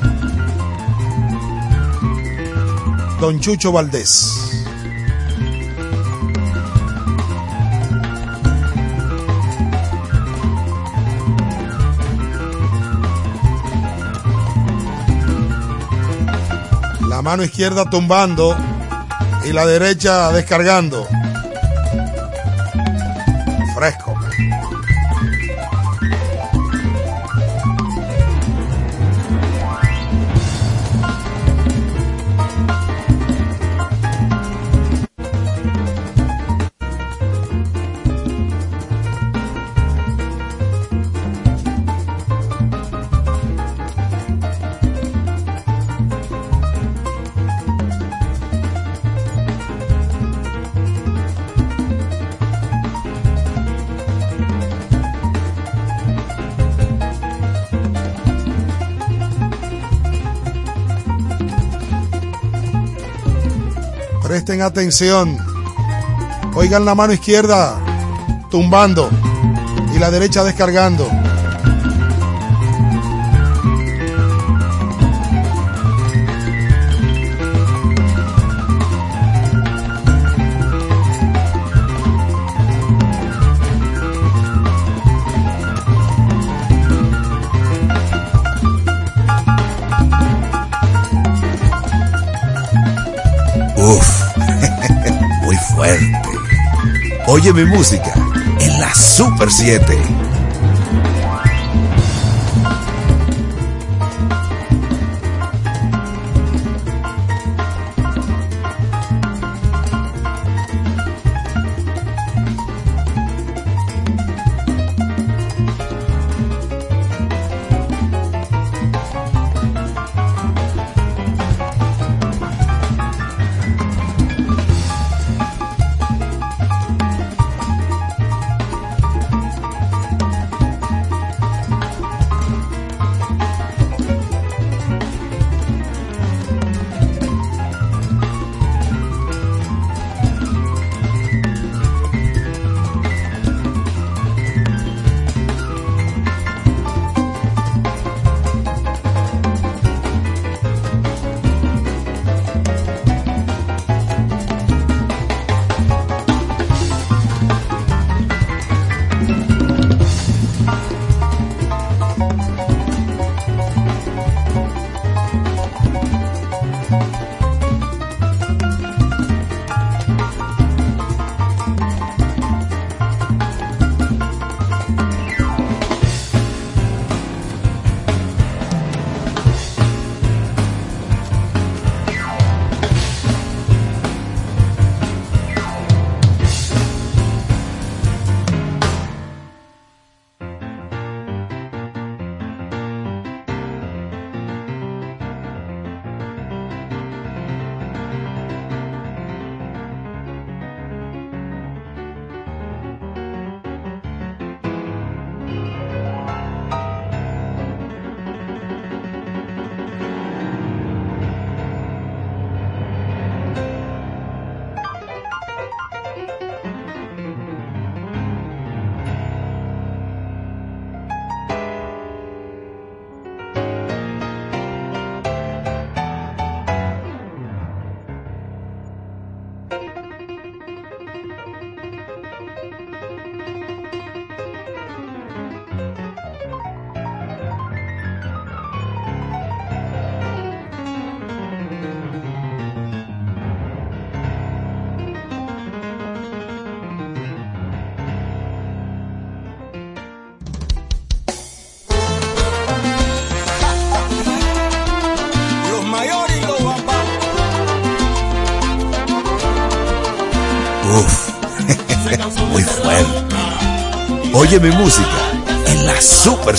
Don Chucho Valdés. La mano izquierda tumbando y la derecha descargando. Atención. Oigan la mano izquierda tumbando y la derecha descargando. Uf, fuerte. Oye mi música en la Super 7.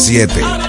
7.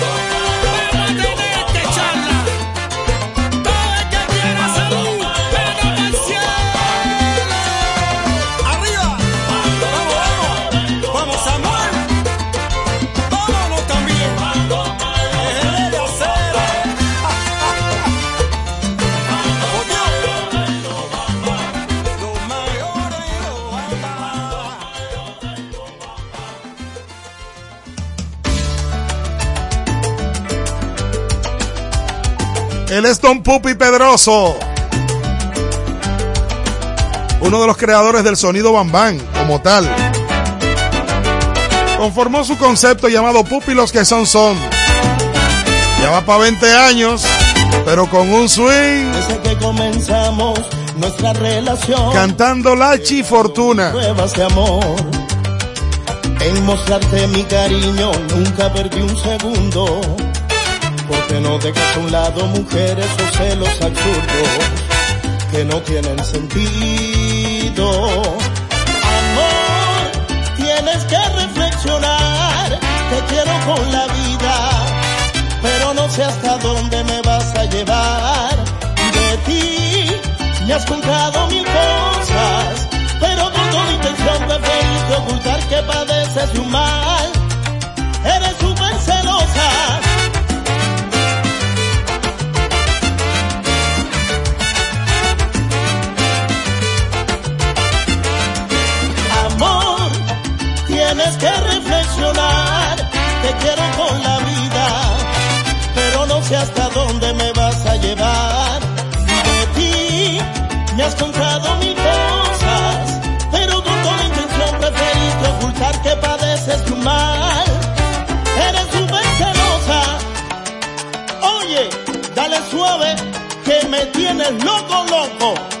con Pupi Pedroso. Uno de los creadores del sonido bambán como tal. Conformó su concepto llamado Pupi los que son son. Ya va para 20 años, pero con un swing. Desde que comenzamos nuestra relación. Cantando Lachi Fortuna. Pruebas de amor. En mostrarte mi cariño nunca perdí un segundo porque no dejas a un lado mujeres o celos absurdos que no tienen sentido. Amor, tienes que reflexionar, te quiero con la vida, pero no sé hasta dónde me vas a llevar. De ti me has contado mil cosas, pero con toda intención preferiste ocultar que padeces de un mal. Eres súper celosa. tienes que reflexionar, te quiero con la vida, pero no sé hasta dónde me vas a llevar. De ti me has contado mil cosas, pero con toda intención preferiste ocultar que padeces tu mal. Eres súper celosa, oye, dale suave, que me tienes loco, loco.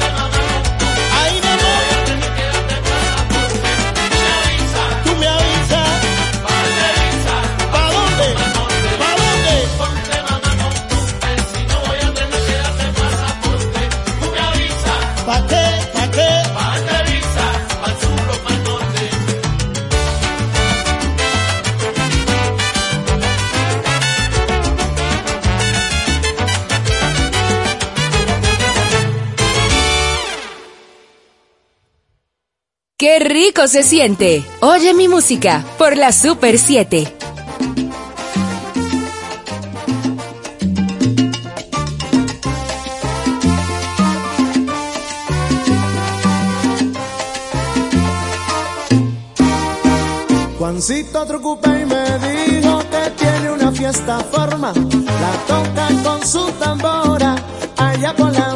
se siente. Oye mi música por la Super 7. Juancito Trucupa y me dijo que tiene una fiesta forma. La toca con su tambora allá por la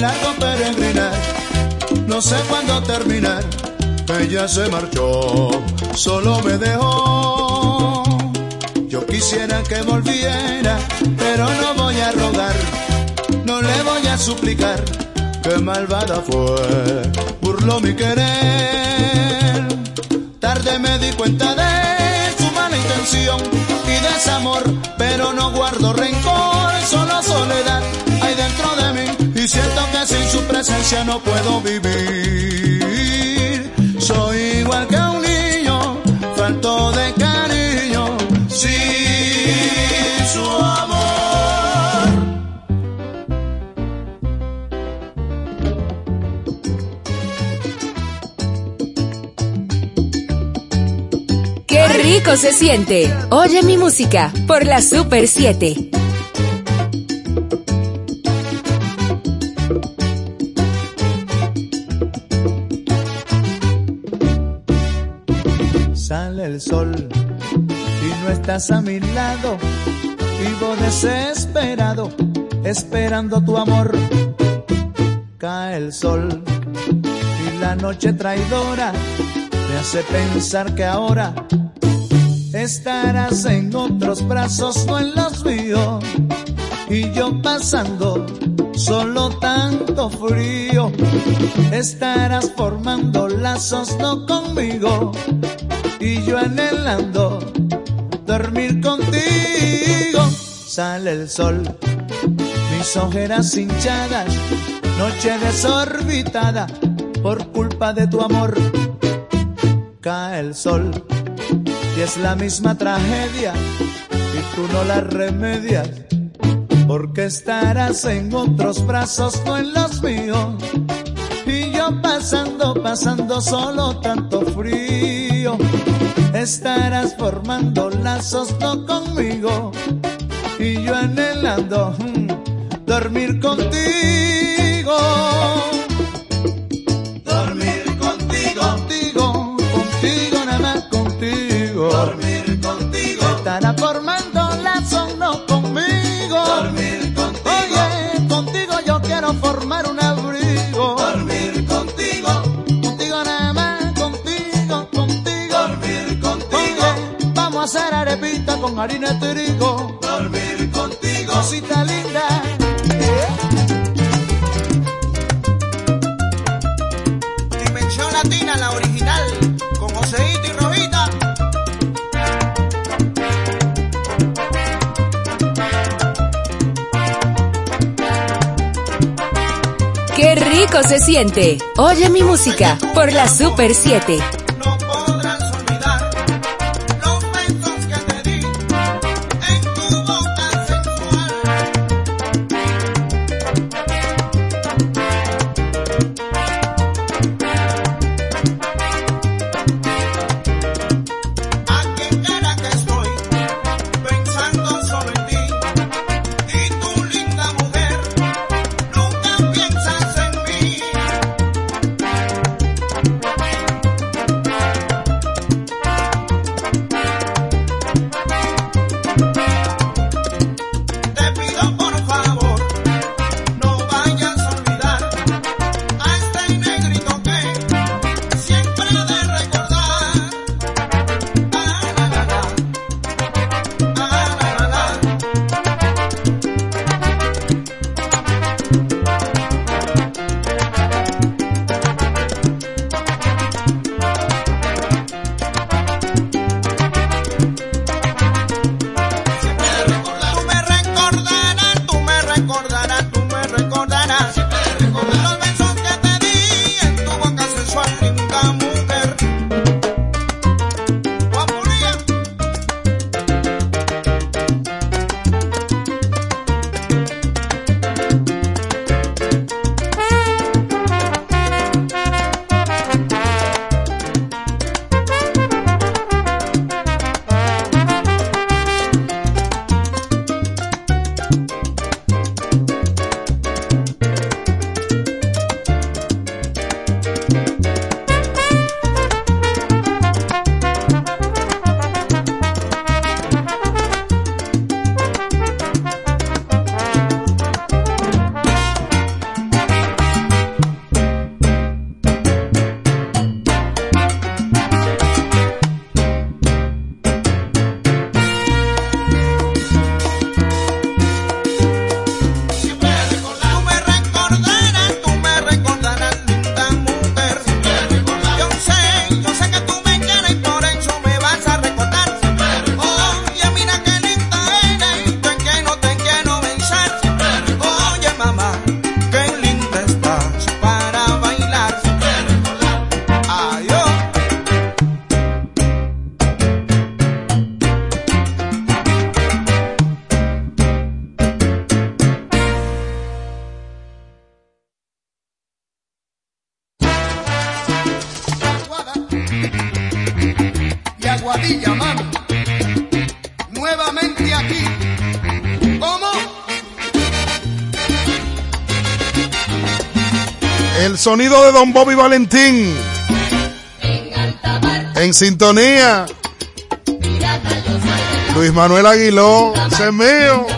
largo peregrinar, no sé cuándo terminar. Ella se marchó, solo me dejó. Yo quisiera que volviera, pero no voy a rogar, no le voy a suplicar. Qué malvada fue, burló mi querer. Tarde me di cuenta de su mala intención y desamor, pero no guardo rencor, solo soledad hay dentro de mí y siento presencia no puedo vivir. Soy igual que un niño, falto de cariño. Sin su amor. Qué rico se siente. Oye mi música por la Super 7. Estás a mi lado, vivo desesperado, esperando tu amor. Cae el sol y la noche traidora me hace pensar que ahora estarás en otros brazos, no en los míos, y yo pasando solo tanto frío. Estarás formando lazos no conmigo y yo anhelando dormir contigo. Sale el sol, mis ojeras hinchadas, noche desorbitada por culpa de tu amor. Cae el sol y es la misma tragedia y tú no la remedias porque estarás en otros brazos, no en los míos. Y yo pasando, pasando solo tanto frío. Estarás formando lazos, no conmigo. Y yo anhelando mm, dormir contigo. Dormir contigo. Contigo, contigo, nada más contigo. Dormir contigo. Estarás formando lazos, no conmigo. Dormir contigo. Oye, contigo yo quiero formar con harina de trigo. Dormir contigo. Cosita linda. Dimensión Latina, la original, con Joseito y Rojita. ¡Qué rico se siente! Oye mi música por la Super 7. sonido de Don Bobby Valentín. En sintonía. Luis Manuel Aguiló, ese mío.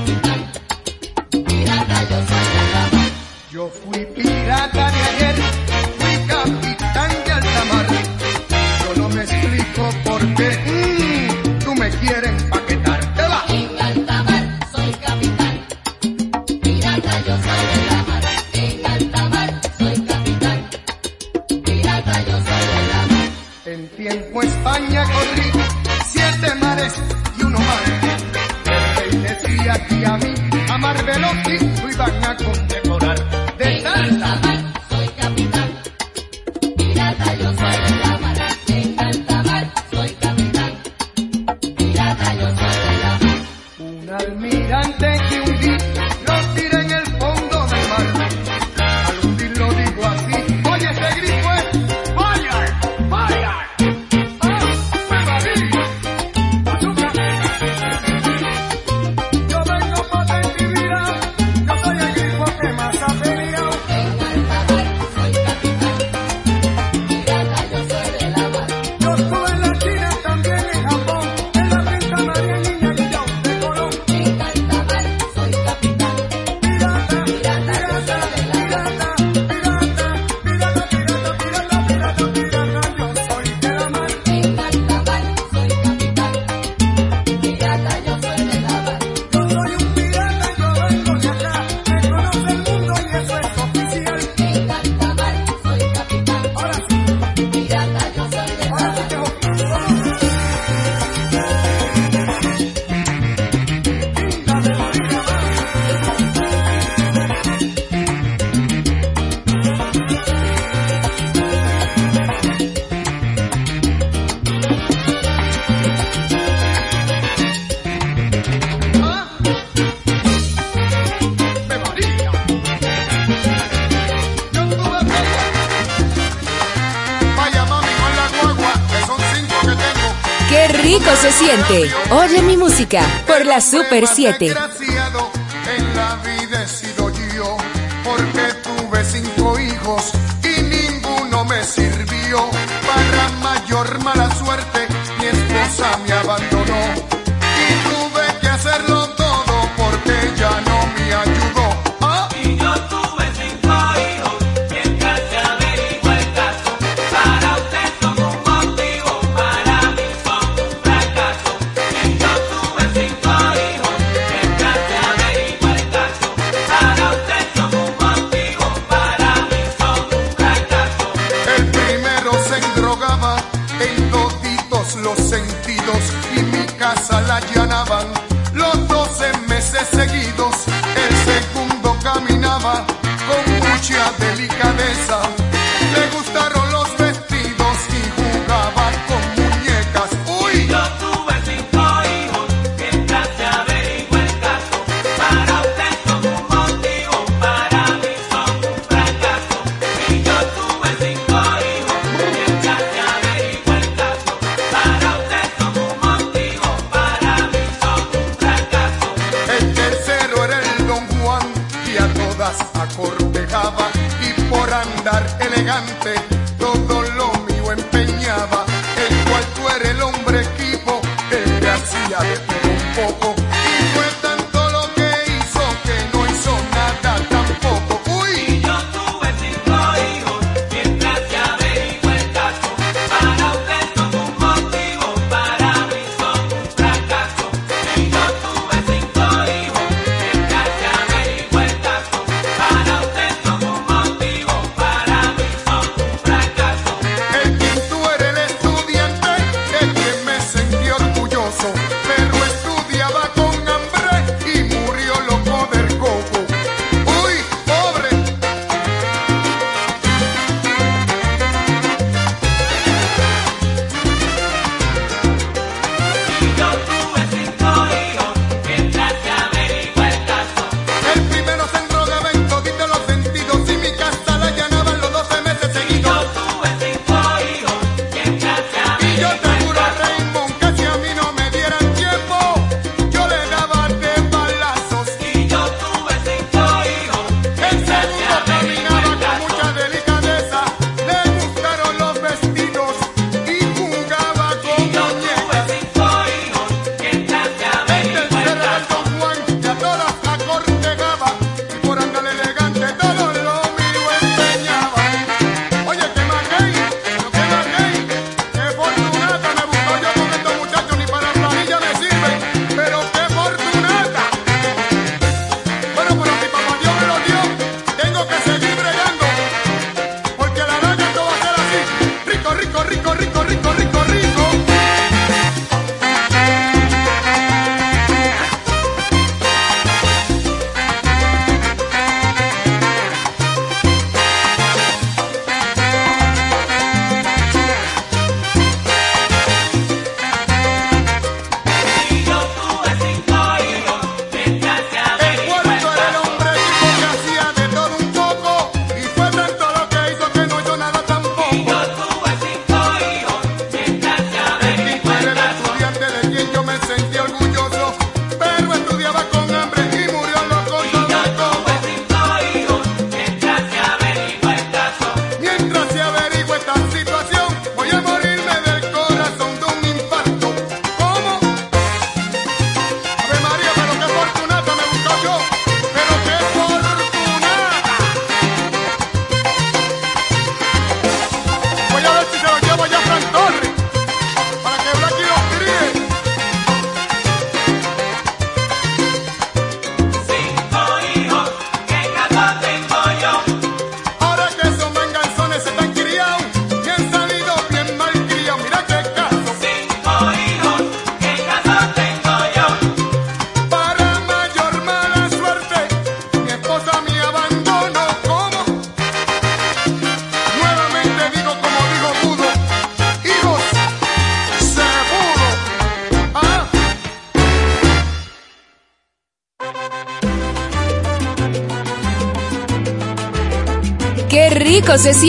La Super 7.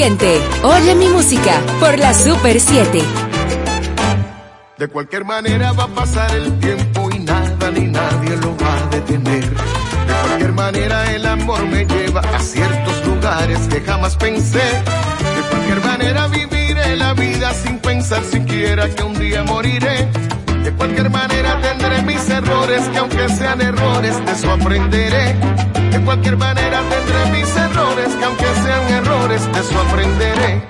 Oye mi música por la Super 7. De cualquier manera va a pasar el tiempo y nada ni nadie lo va a detener. De cualquier manera el amor me lleva a ciertos lugares que jamás pensé. De cualquier manera viviré la vida sin pensar siquiera que un día moriré. De cualquier manera tendré mis errores que aunque sean errores de eso aprenderé. De cualquier manera tendré mis errores que aunque sean errores de eso aprenderé.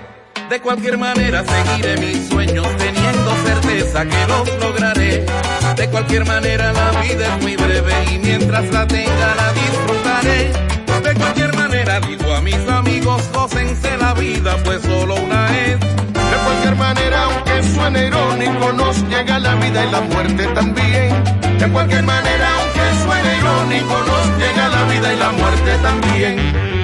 De cualquier manera seguiré mis sueños teniendo certeza que los lograré. De cualquier manera la vida es muy breve y mientras la tenga la disfrutaré. De cualquier manera digo a mis amigos, gócense la vida pues solo una es. De cualquier manera, aunque suene irónico, nos llega la vida y la muerte también. De cualquier manera, aunque suene irónico, nos llega la vida y la muerte también.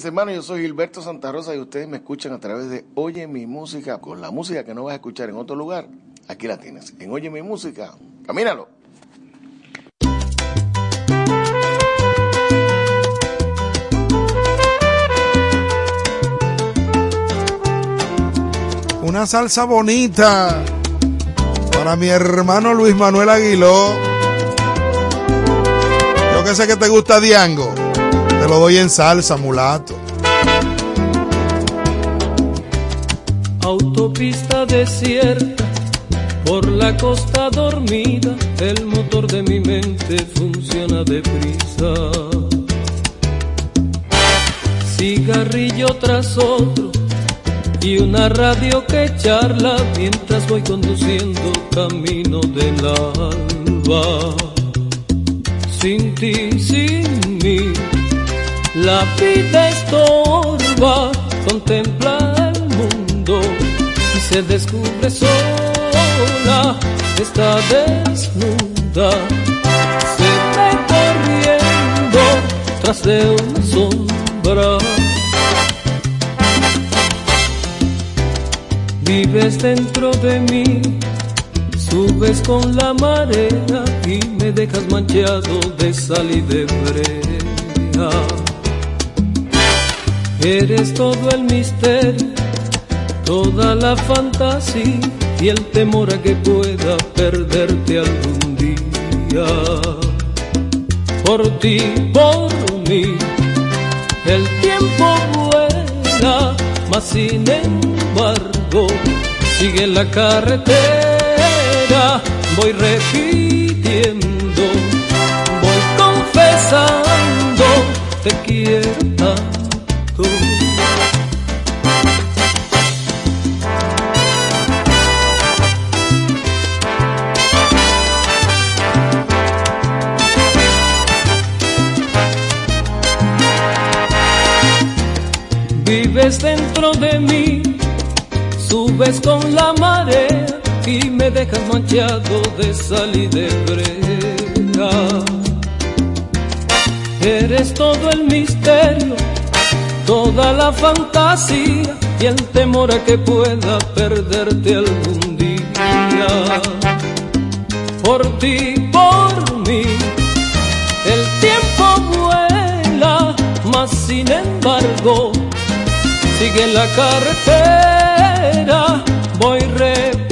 Mis hermanos, yo soy Gilberto Santa Rosa y ustedes me escuchan a través de Oye mi música, con la música que no vas a escuchar en otro lugar. Aquí la tienes, en Oye mi música. Camínalo. Una salsa bonita para mi hermano Luis Manuel Aguiló. Yo que sé que te gusta Diango. Te lo doy en salsa, mulato. Autopista desierta, por la costa dormida, el motor de mi mente funciona deprisa. Cigarrillo tras otro y una radio que charla mientras voy conduciendo camino del alba. Sin ti, sin mí, la vida estorba. Contempla el mundo y se descubre sola. Está desnuda, se ve corriendo tras de una sombra. Vives dentro de mí, subes con la marea y me dejas manchado de sal y de brea. Eres todo el misterio, toda la fantasía y el temor a que pueda perderte algún día. Por ti, por mí, el tiempo vuela, mas sin embargo sigue la carretera. Voy repitiendo, voy confesando, te quiero. Dentro de mí, subes con la marea y me dejas manchado de sal y de brea. Eres todo el misterio, toda la fantasía y el temor a que pueda perderte algún día. Por ti, por mí, el tiempo vuela, mas sin embargo sigue la carretera, voy repitiendo,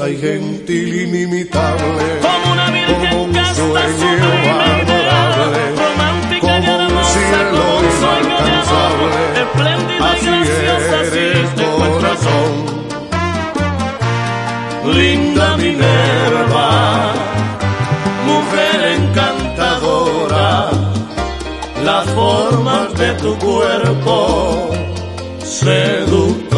hermosa y gentil, inimitable, como, una virgen como un casta, sueño adorable, romántica como un cielo inalcanzable, espléndida y graciosa, eres así corazón. Linda Minerva, mujer encantadora, las formas de tu cuerpo seductoras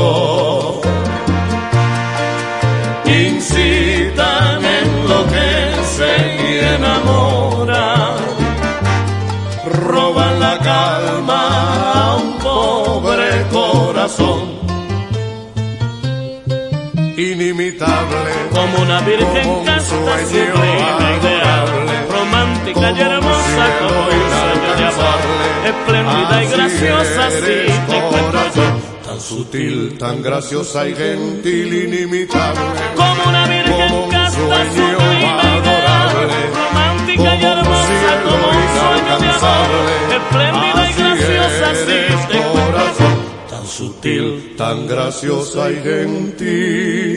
Como una virgen casta, sublime, ideal, romántica y hermosa como un sueño de amor, espléndida y graciosa, así eres, te encuentro yo. Tan sutil, tan graciosa y gentil, inimitable. Como una virgen casta, sublime, ideal, adorable, romántica y hermosa como un sueño de amor, espléndida y graciosa, así eres, te encuentro yo. corazón, tan sutil, tan graciosa y gentil,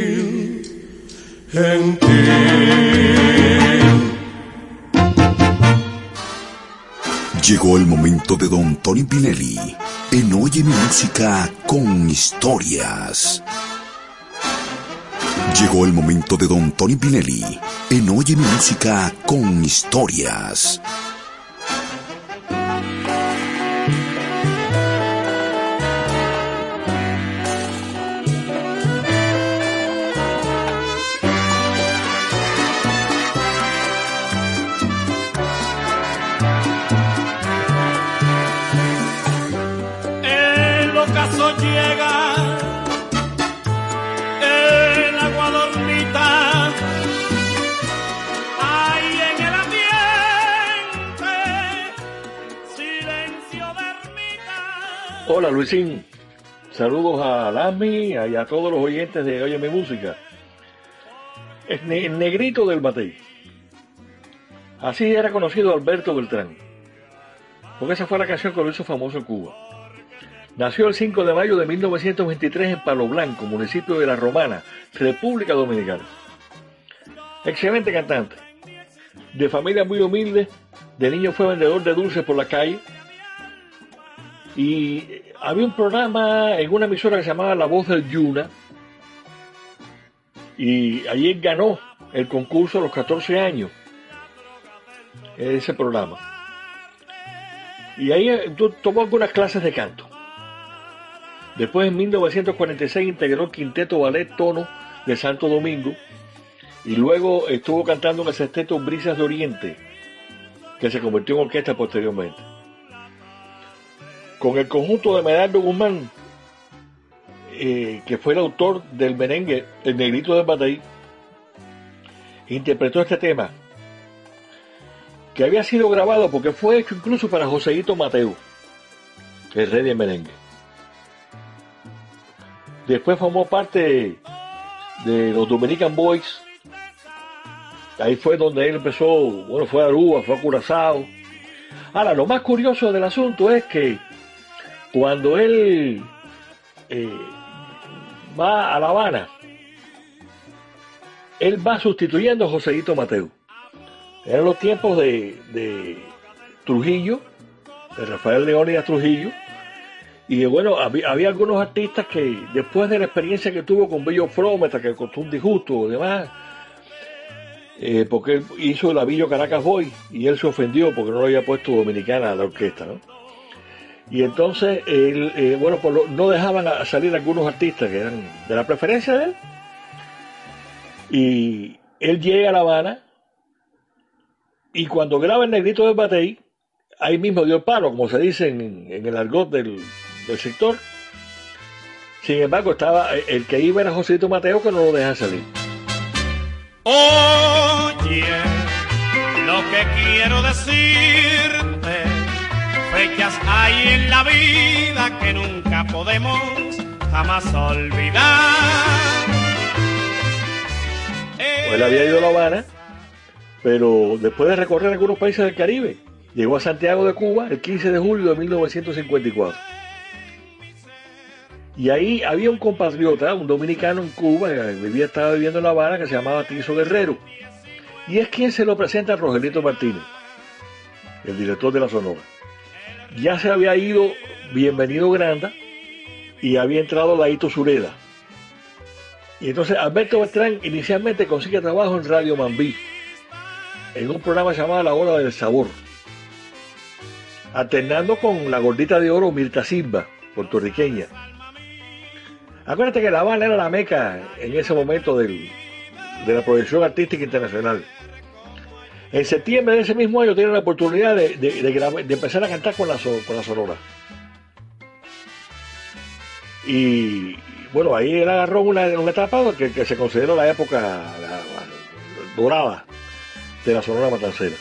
Llegó el momento de Don Tony Pinelli en Oye mi música con historias. Llegó el momento de Don Tony Pinelli en Oye mi música con historias. Hola Luisín, saludos a Lami y a todos los oyentes de Oye mi música. El, ne- el negrito del Matei. Así era conocido Alberto Beltrán. Porque esa fue la canción que lo hizo famoso en Cuba. Nació el 5 de mayo de 1923 en Palo Blanco, municipio de La Romana, República Dominicana. Excelente cantante. De familia muy humilde, de niño fue vendedor de dulces por la calle. Y había un programa en una emisora que se llamaba La Voz del Yuna. Y allí ganó el concurso a los 14 años. Ese programa. Y ahí eh, tomó algunas clases de canto. Después en 1946 integró el quinteto ballet tono de Santo Domingo y luego estuvo cantando en el sexteto Brisas de Oriente, que se convirtió en orquesta posteriormente. Con el conjunto de Medardo Guzmán, eh, que fue el autor del merengue El Negrito del Bataí, interpretó este tema, que había sido grabado porque fue hecho incluso para Joseito Mateo, el rey del merengue. Después formó parte de los Dominican Boys. Ahí fue donde él empezó, bueno, fue a Aruba, fue a Curazao. Ahora, lo más curioso del asunto es que cuando él eh, va a La Habana, él va sustituyendo a Joseito Mateo. Eran los tiempos de, Trujillo, de Rafael Leónidas Trujillo, y bueno, había, algunos artistas que después de la experiencia que tuvo con Bello Frometa, que costó un disgusto y demás, eh, porque él hizo el Avillo Caracas Boy y él se ofendió porque no lo había puesto dominicana a la orquesta, ¿no? Y entonces, él, eh, bueno, pues no dejaban salir algunos artistas que eran de la preferencia de él. Y él llega a La Habana y cuando graba el negrito del Batey, ahí mismo dio el palo, como se dice en, el argot del, del sector. Sin embargo, estaba el que iba era Joséito Mateo que no lo deja salir. Oye, lo que quiero decirte, fechas hay en la vida que nunca podemos jamás olvidar. Pues él había ido a La Habana, pero después de recorrer algunos países del Caribe, llegó a Santiago de Cuba el 15 de julio de 1954. Y ahí había un compatriota, un dominicano en Cuba, que estaba viviendo en La Habana, que se llamaba Tizo Guerrero. Y es quien se lo presenta a Rogelito Martínez, el director de la Sonora. Ya se había ido Bienvenido Granda y había entrado Laito Sureda. Y entonces Alberto Beltrán inicialmente consigue trabajo en Radio Mambí, en un programa llamado La Hora del Sabor. alternando con la gordita de oro Mirta Silva, puertorriqueña. Acuérdate que La Habana era la meca en ese momento del- de la proyección artística internacional. En septiembre de ese mismo año tiene la oportunidad de, de- empezar a cantar con la, con la Sonora. Y bueno, ahí él agarró una, una etapa que, que se considera la época dorada de la Sonora Matancera.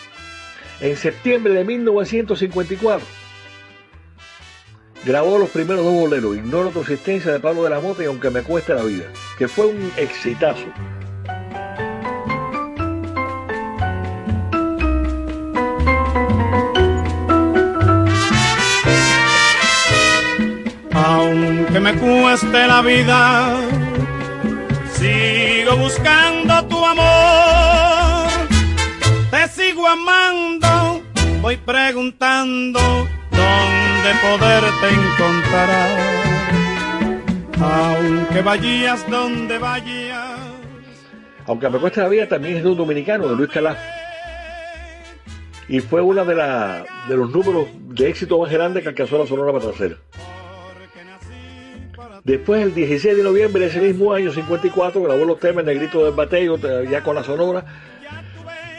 En septiembre de 1954 grabó los primeros dos boleros, Ignoro tu existencia de Pablo de la Mota y Aunque me cueste la vida, que fue un exitazo. Me cueste la vida, sigo buscando tu amor. Te sigo amando, voy preguntando dónde poderte encontrar. Aunque vayas donde vayas. Aunque me cueste la vida, también es de un dominicano, de Luis Calaf. Y fue uno de, de los números de éxito más grandes que alcanzó la Sonora Matancera. Después, el 16 de noviembre de ese mismo año, 54, grabó los temas Negrito del Bateo, ya con la Sonora.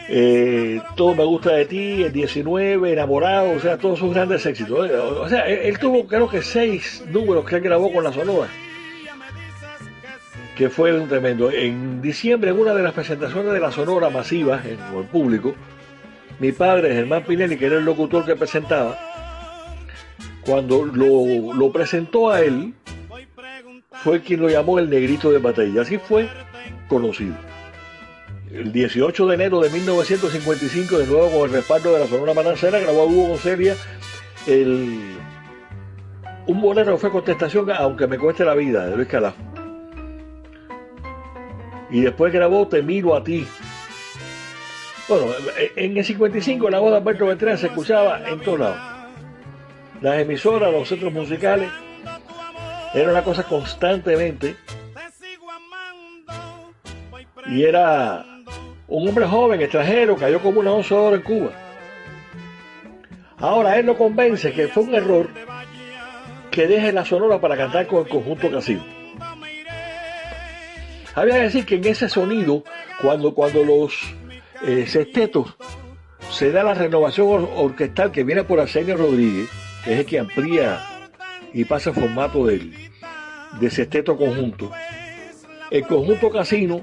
Eh, todo me gusta de ti, el 19, enamorado, o sea, todos sus grandes éxitos. ¿eh? O sea, él, tuvo creo que seis números que él grabó con la Sonora, que fue un tremendo. En diciembre, en una de las presentaciones de la Sonora masivas en el público, mi padre, Germán Pinelli, que era el locutor que presentaba, cuando lo presentó a él, fue quien lo llamó el negrito de batalla. Así fue conocido. El 18 de enero de 1955, de nuevo con el respaldo de la Sonora Manancera, grabó a Hugo Goncelia el, un bolero que fue contestación, aunque me cueste la vida, de Luis Calaf. Y después grabó Te miro a ti. Bueno, en el 55 la voz de Alberto Beltrán se escuchaba en todos lados. Las emisoras, los centros musicales, era una cosa constantemente. Y era un hombre joven, extranjero, cayó como una once de en Cuba. Ahora él lo convence que fue un error que deje la sonora para cantar con el conjunto casino. Había que decir que en ese sonido, cuando, cuando los eh, sextetos se da la renovación or- orquestal que viene por Arsenio Rodríguez, que es el que amplía y pasa el formato del, de sexteto conjunto. El conjunto casino,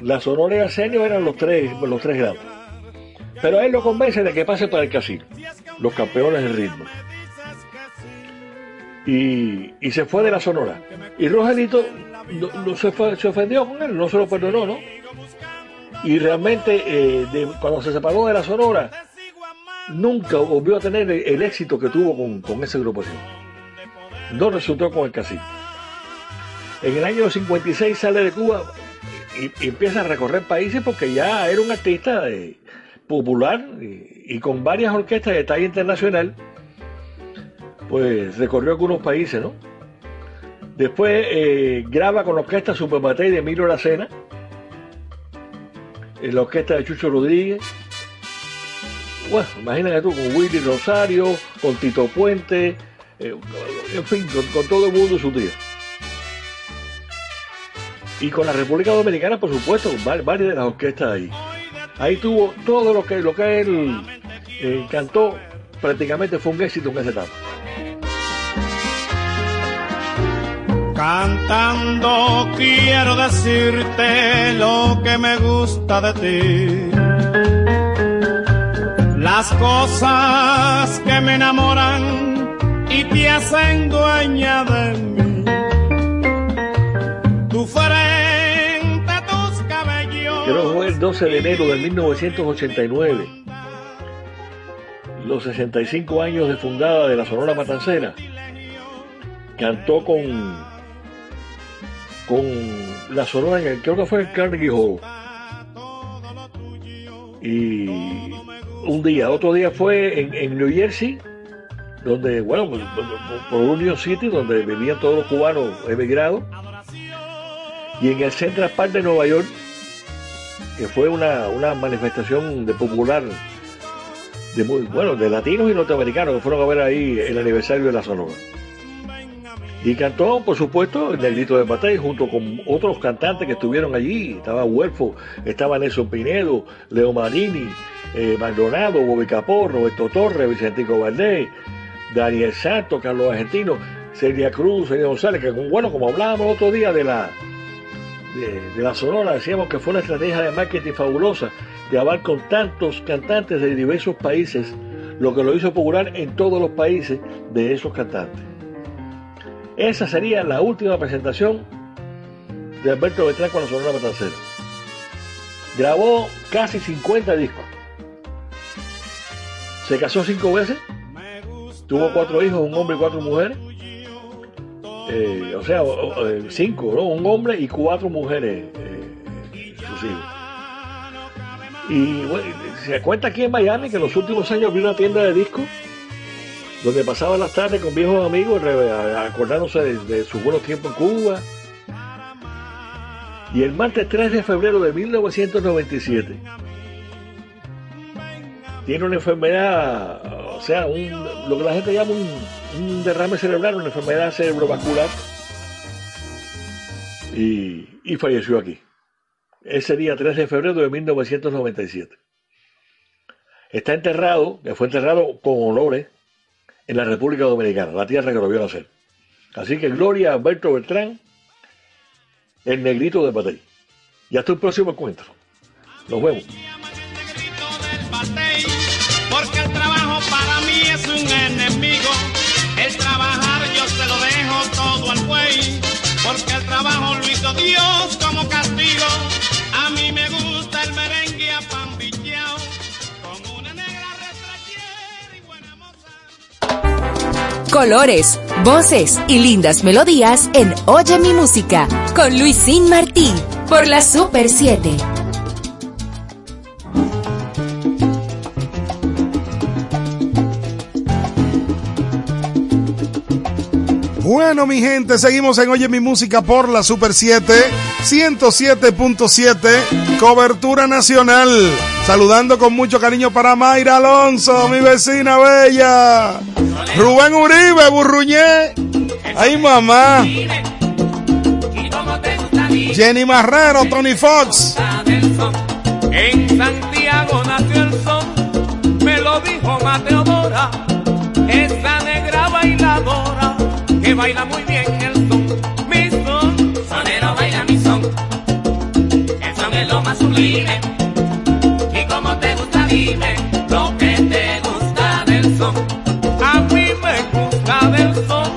la sonora y Arsenio eran los tres, los tres grados. Pero él lo convence de que pase para el casino, los campeones del ritmo. Y, y se fue de la sonora. Y Rogelito no, se, fue- se ofendió con él, no se lo perdonó, ¿no? Y realmente, eh, de- cuando se separó de la sonora, nunca volvió a tener el, el éxito que tuvo con, con esa agrupación. No resultó con el casino. En el año 56 sale de Cuba y, empieza a recorrer países porque ya era un artista eh, popular y, y con varias orquestas de talla internacional, pues recorrió algunos países, ¿no? Después eh, graba con la orquesta Supermatei de Emilio Lacena, en la orquesta de Chucho Rodríguez. Bueno, imagínate tú, con Willy Rosario, con Tito Puente, eh, en fin, con, todo el mundo su día. Y con la República Dominicana, por supuesto, varias de las orquestas ahí. Ahí tuvo todo lo que, lo que él eh, cantó, prácticamente fue un éxito en esa etapa. Cantando quiero decirte lo que me gusta de ti. Las cosas que me enamoran y te hacen dueña. Tu frente, tus cabellos. Fue el 12 de enero de 1989. Los 65 años de fundada de la Sonora Matancera. Cantó con con la Sonora, el- creo que fue en Carnegie Hall. Y un día, otro día fue en, en New Jersey, donde, bueno, por, por- Union City, donde vivían todos los cubanos emigrados. Y en el Central Park de Nueva York, que fue una, una manifestación de popular de muy, bueno, de latinos y norteamericanos que fueron a ver ahí el aniversario de la Sonora. Y cantó, por supuesto, el Negrito de Batey junto con otros cantantes que estuvieron allí. Estaba Huelfo, estaba Nelson Pinedo, Leo Marini, eh, Maldonado, Bobby Capó, Roberto Torres, Vicentico Valdés, Daniel Santos, Carlos Argentino, Celia Cruz, Celia González, que bueno, como hablábamos el otro día de la, de, la Sonora, decíamos que fue una estrategia de marketing fabulosa de hablar con tantos cantantes de diversos países, lo que lo hizo popular en todos los países de esos cantantes. Esa sería la última presentación de Alberto Beltrán con la Sonora Matancera. Grabó casi 50 discos. Se casó cinco veces. Tuvo cuatro hijos, un hombre y cuatro mujeres. Eh, o sea, eh, cinco, ¿no? Un hombre y cuatro mujeres, eh. Y bueno, se cuenta aquí en Miami que en los últimos años abrió una tienda de discos donde pasaba las tardes con viejos amigos acordándose de sus buenos tiempos en Cuba. Y el martes 3 de febrero de 1997 tiene una enfermedad, o sea, un- lo que la gente llama un, derrame cerebral, una enfermedad cerebrovascular. Y, y falleció aquí. Ese día 3 de febrero de 1997. Está enterrado, fue enterrado con honores en la República Dominicana, la tierra que lo vio nacer. Así que gloria a Alberto Beltrán, el negrito de Patey. Y hasta un próximo encuentro. Nos vemos. Un enemigo. El trabajar yo se lo dejo todo al buey. Porque el trabajo lo hizo Dios como castigo. A mí me gusta el merengue a pan bicheao, Con una negra retrachera y buena moza. Colores, voces y lindas melodías en Oye mi música con Luisín Martí por la Super 7. Bueno, mi gente, seguimos en Oye mi música por la Super 7, 107.7, cobertura nacional. Saludando con mucho cariño para Mayra Alonso, mi vecina bella. Rubén Uribe, Burruñé. Ay, mamá. Jenny Marrero, Tony Fox. En Santiago nació el son, me lo dijo Mateo Dora, esa negra bailadora que baila muy bien el son. Mi son, sonero baila mi son, el son es lo más sublime. Y como te gusta, dime lo que te gusta del son. A mí me gusta del son,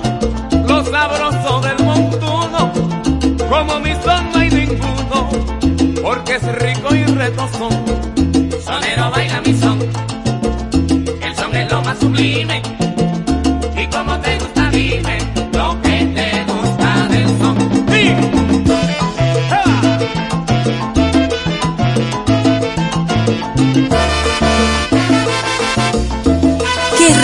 lo sabroso del montuno, como mi son no hay ninguno porque es rico y retozón.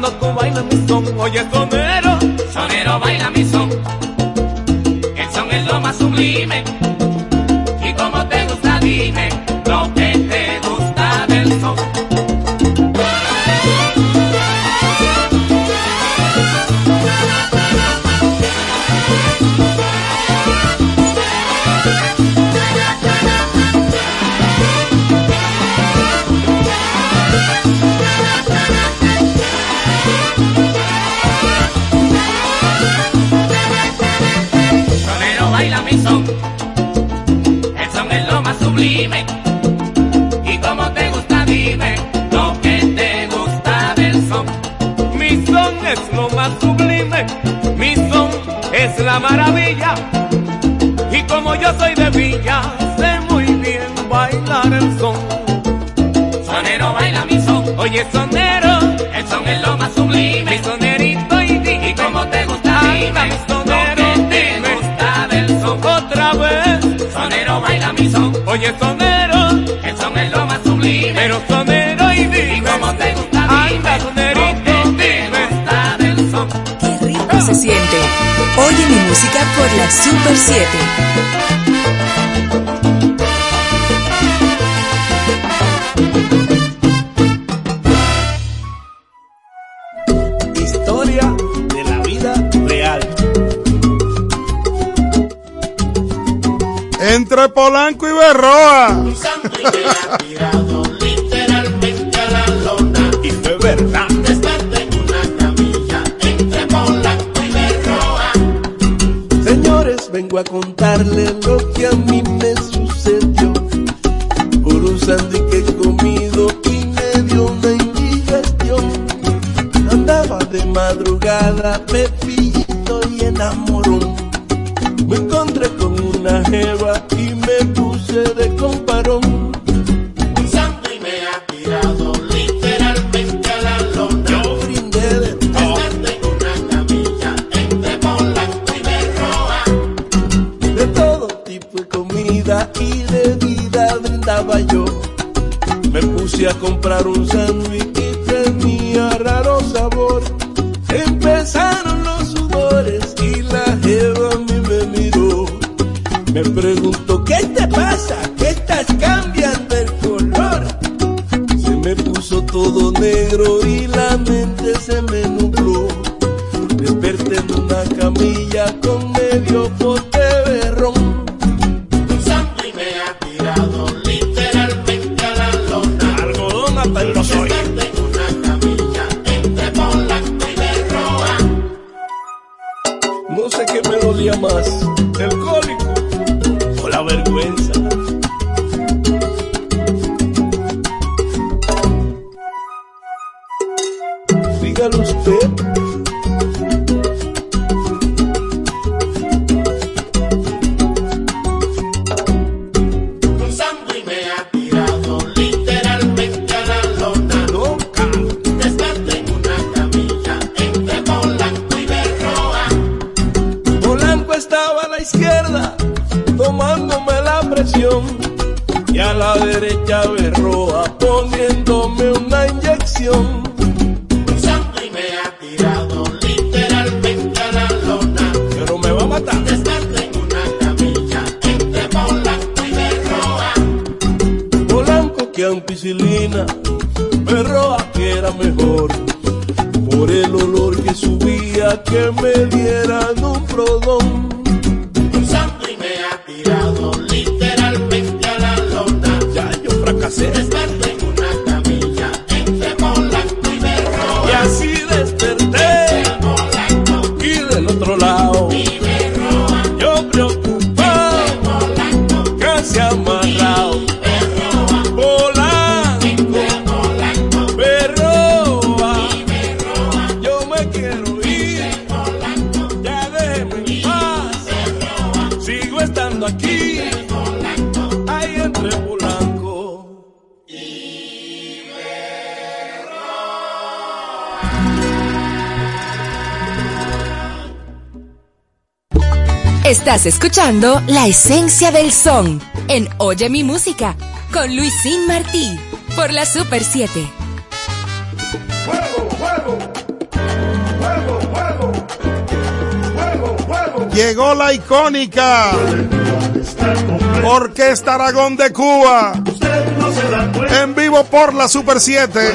Cuando tú bailas mi son. Oye, Oye, sonero, el son es lo más sublime. Mi sonerito y dime, ¿y cómo te gusta? Dime, sonero, ¿Lo que te gusta del son? Otra vez, sonero, baila mi son. Oye, sonero, el son es lo más sublime. Pero sonero y dime, ¿y cómo te gusta? Dime, Anda, sonerito, ¿Lo que te gusta del son. Qué rico se siente. Oye mi música por la Super 7. Franco Ibarroa. mente se me nubló. Desperté en una camilla con La Esencia del Son en Oye mi Música con Luisín Martí por la Super 7. ¡Fuego, fuego! ¡Fuego, fuego! Llegó la icónica Orquesta Aragón de Cuba. En vivo por la Super 7.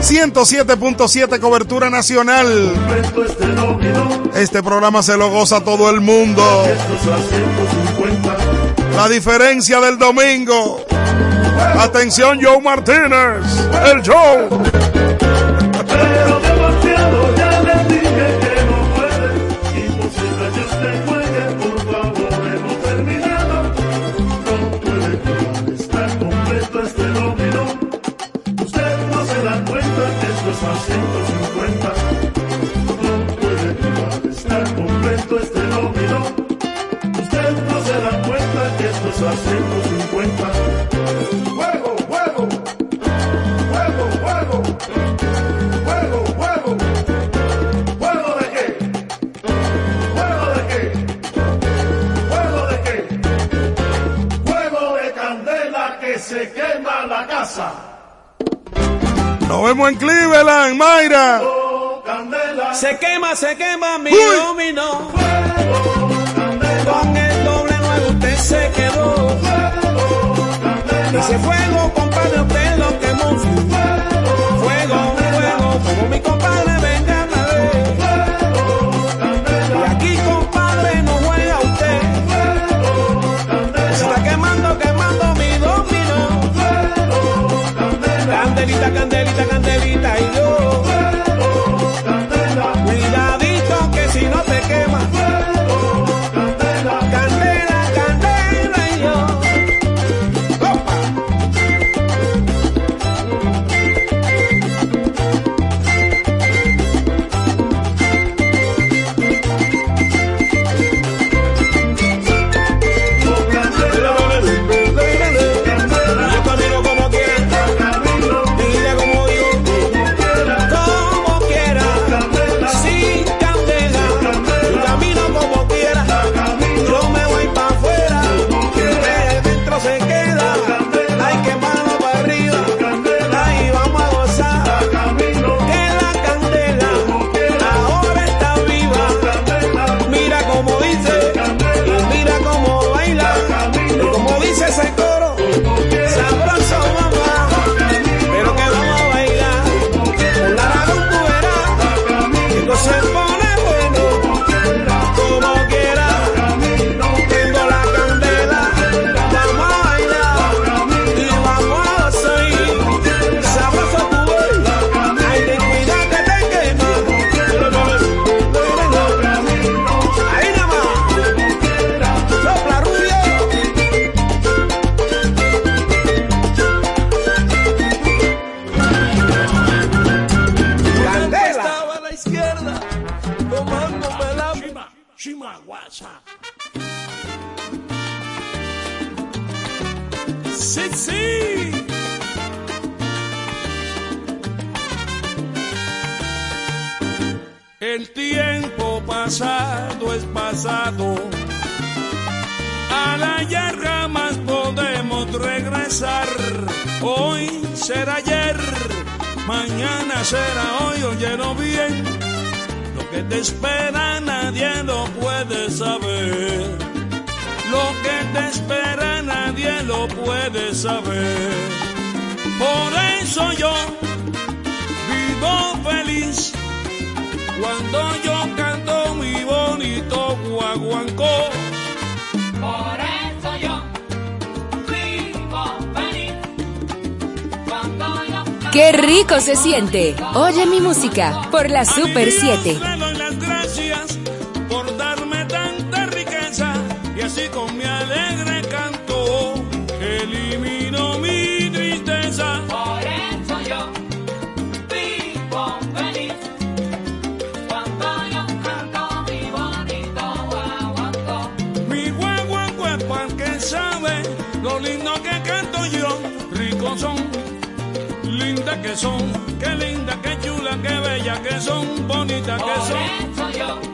107.7 cobertura nacional. Este programa se lo goza todo el mundo. La diferencia del domingo. Atención, Joe Martínez. El Joe. Como en Cleveland, Mayra. Se quema, se quema mi domino. Con el doble nuevo usted se quedó. Ese fuego candelita, candelita y yo. es pasado. A la yarra más podemos regresar. Hoy será ayer, mañana será hoy, óyelo bien. Lo que te espera nadie lo puede saber. Lo que te espera nadie lo puede saber. Por eso yo vivo feliz cuando yo canto bonito guaguancó. Por eso yo vivo feliz. Cuando yo... Qué rico se siente. Oye mi música por la Super 7. son, qué linda, qué chula, qué bella que son, bonita que son.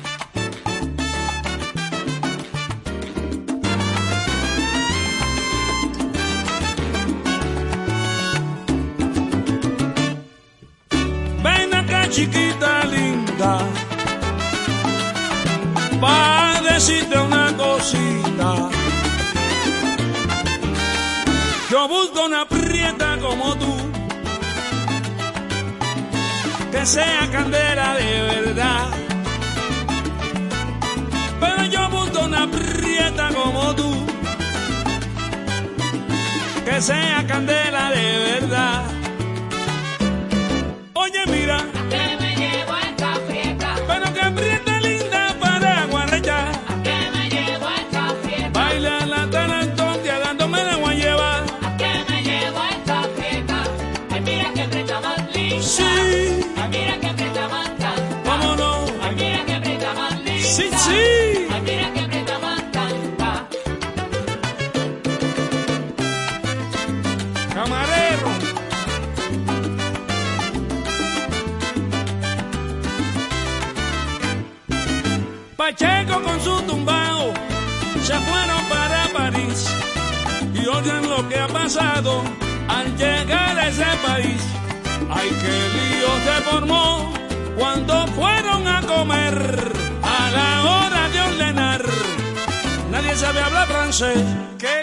que sea candela de verdad. Pero yo busco una prieta como tú, que sea candela de verdad. Oye, mira. Lo que ha pasado al llegar a ese país. Ay, qué lío se formó cuando fueron a comer a la hora de ordenar. Nadie sabe hablar francés. ¡Qué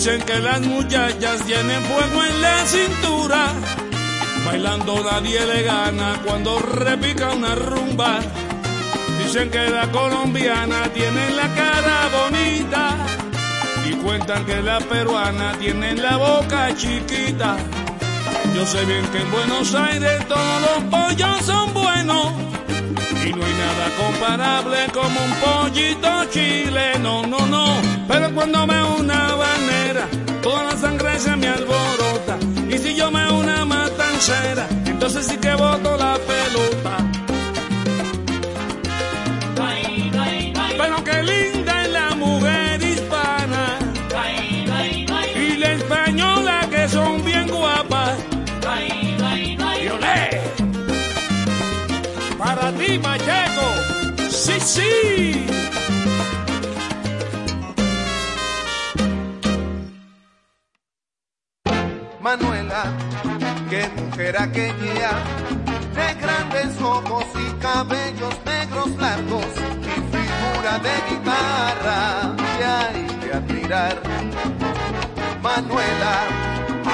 dicen que las muchachas tienen fuego en la cintura. Bailando nadie le gana cuando repica una rumba. Dicen que la colombiana tiene la cara bonita. Y cuentan que la peruana tiene la boca chiquita. Yo sé bien que en Buenos Aires todos los pollos son buenos. Y no hay nada comparable como un pollito chileno, no, no. Pero cuando me una banera, toda la sangre se me alborota. Y si yo me una matancera, entonces sí que boto la pelota. Sí. Manuela, qué mujer aquella, de grandes ojos y cabellos negros largos y figura de guitarra que hay que admirar. Manuela,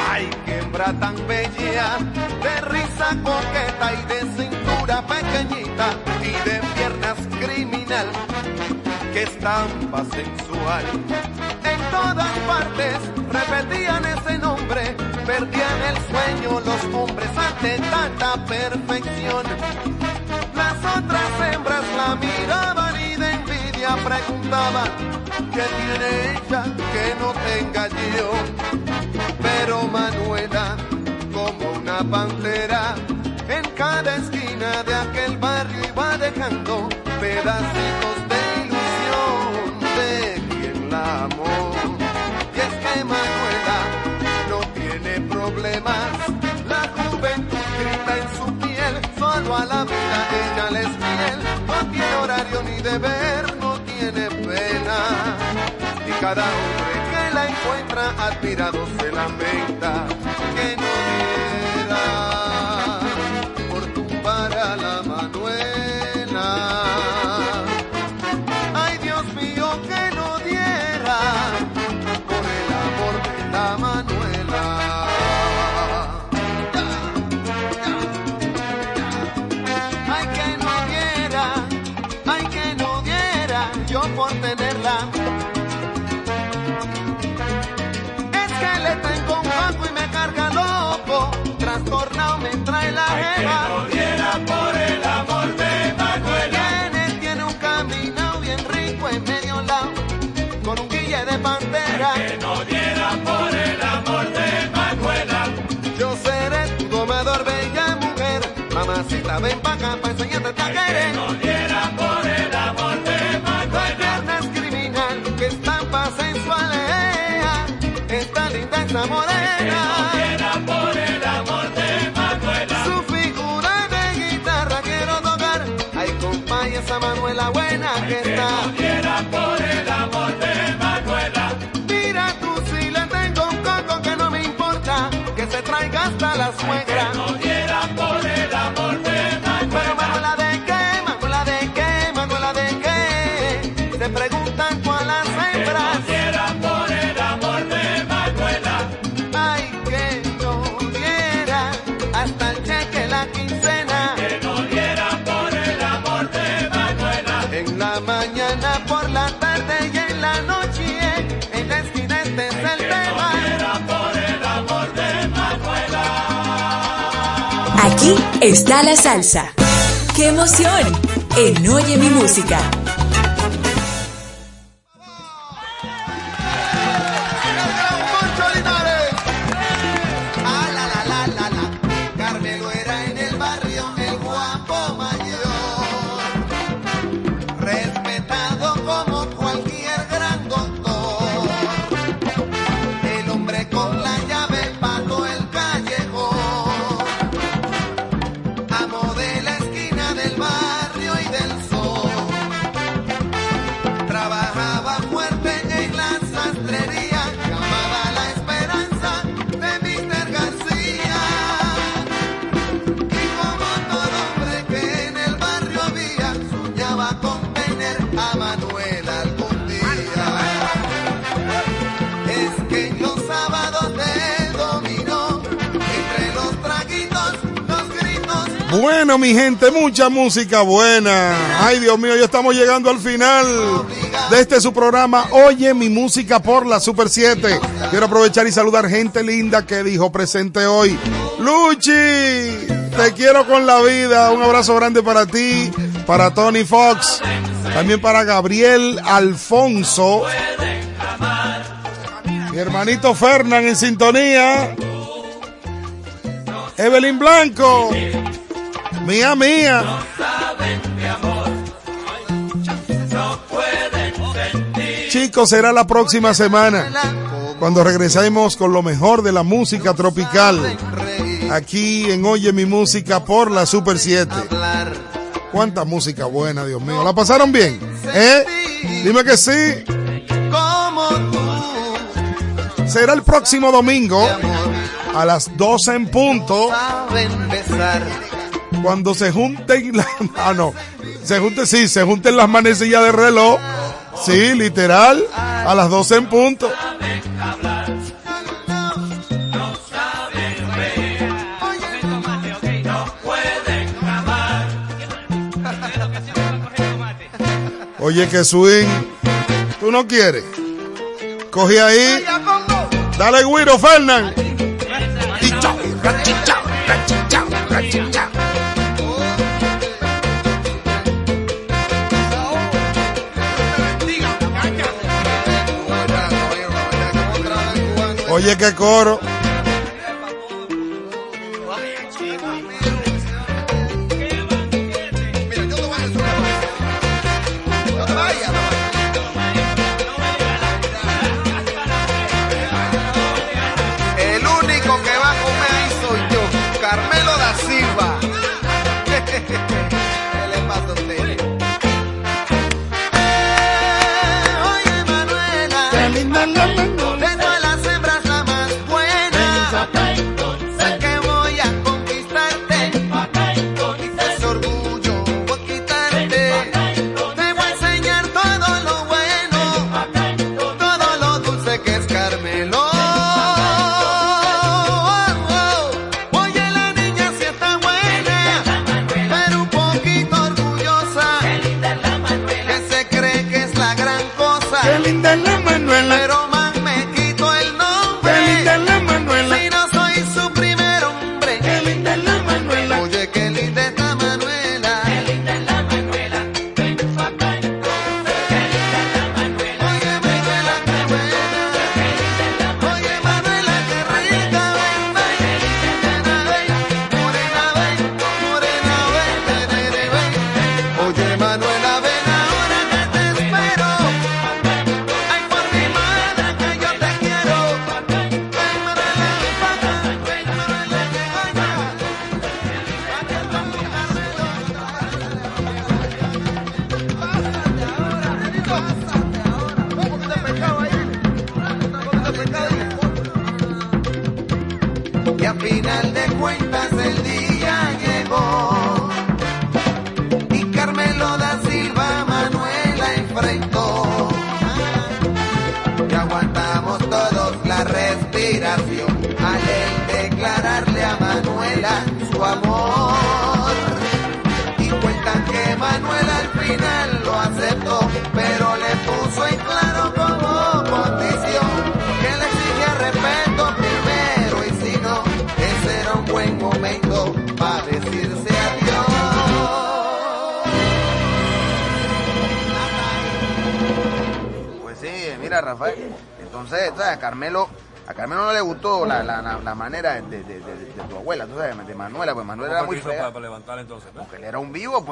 ay, qué hembra tan bella, de risa coqueta y de cintura pequeñita y de piernas que estampa sensual. En todas partes repetían ese nombre, perdían el sueño los hombres ante tanta perfección. Las otras hembras la miraban y de envidia preguntaban, ¿qué tiene ella que no tenga yo? Pero Manuela, como una pantera, en cada esquina de aquel barrio iba dejando pedacitos de ilusión de quien la amó. Y es que Manuela no tiene problemas, la juventud grita en su piel, solo a la vida ella les fiel, no tiene horario ni deber, no tiene pena. Y cada hombre que la encuentra admirado se lamenta que para enseñarte a querer. No diera por el amor de Macarena. es criminal, que estampa sensual, está linda esa morena. Que no diera por el amor de Manuela. Su figura de guitarra quiero tocar. Ay, compa, y esa Manuela buena que Está la salsa. ¡Qué emoción! En Oye mi música. Mi gente, mucha música buena. Ay, Dios mío, ya estamos llegando al final de este su programa. Oye mi música por la Super 7. Quiero aprovechar y saludar gente linda que dijo presente hoy. Luchi, te quiero con la vida. Un abrazo grande para ti, para Tony Fox, también para Gabriel Alfonso. Mi hermanito Fernán en sintonía. Evelyn Blanco. Mía, mía. Chicos, será la próxima semana cuando regresemos con lo mejor de la música tropical. Aquí en Oye mi música por la Super 7. Cuánta música buena, Dios mío. ¿La pasaron bien? ¿Eh? Dime que sí. como tú, Será el próximo domingo a las 12 en punto. Cuando se junten las... Ah, no. Se junten, sí, se junten las manecillas de reloj. Sí, literal. A las 12 en punto. Oye, que swing. ¿Tú no quieres? Cogí ahí. Dale, Guiro, Fernán. Y chao, rachichao, rachichao, rachichao. Oye, qué coro.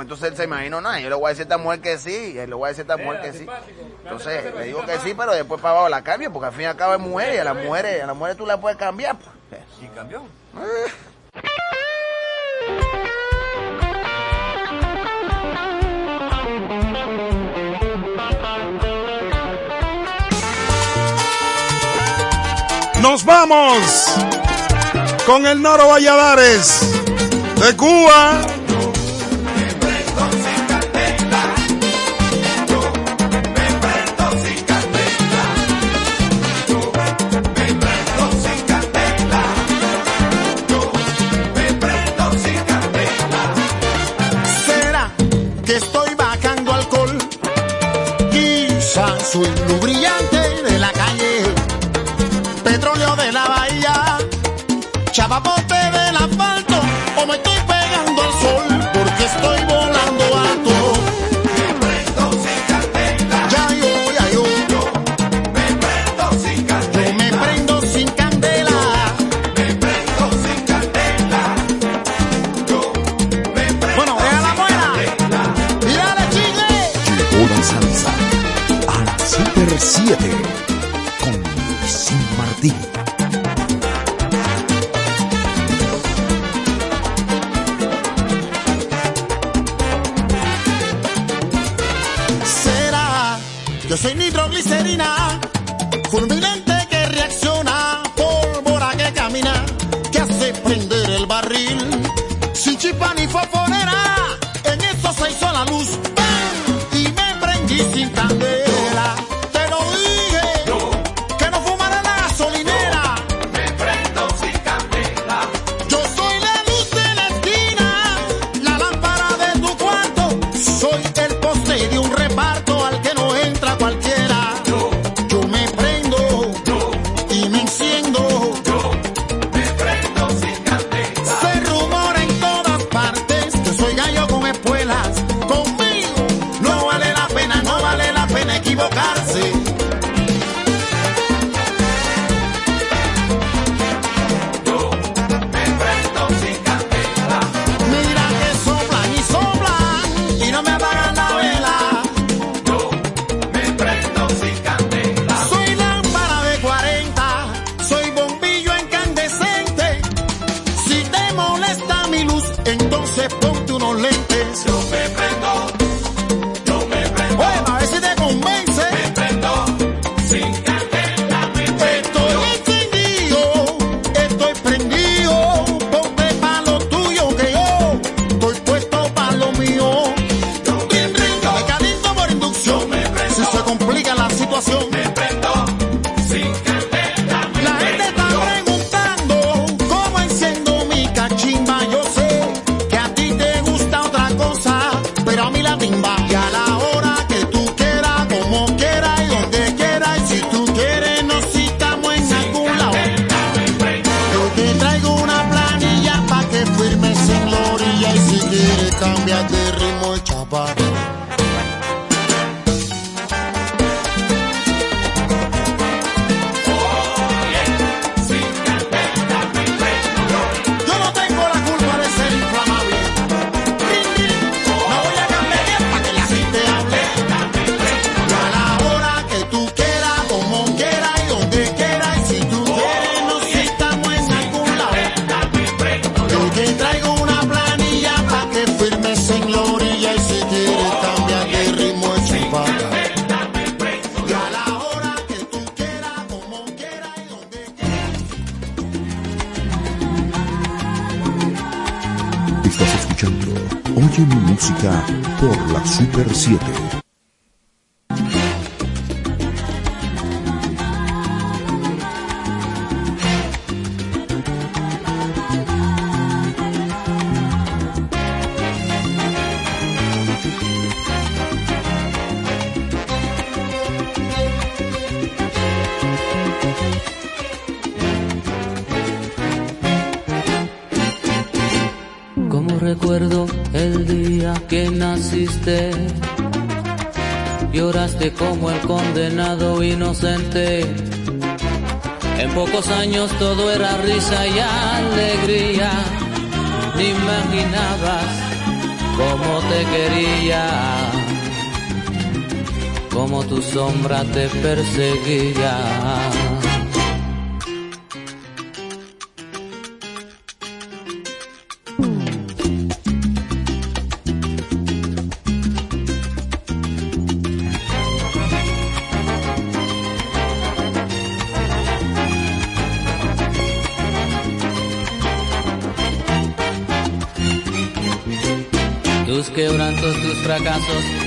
Entonces él se imaginó, nada, yo le voy a decir a esta mujer que sí, él le voy a decir a esta mujer que sí. Entonces le digo que sí, pero después para abajo la cambio, porque al fin y al cabo es mujer y a las mujeres, a las mujeres tú la puedes cambiar. Pues. ¿Y cambió? Nos vamos con el Noro Valladares de Cuba. vamos. Super 7. Como el condenado inocente. En pocos años todo era risa y alegría. Ni imaginabas cómo te quería, cómo tu sombra te perseguía.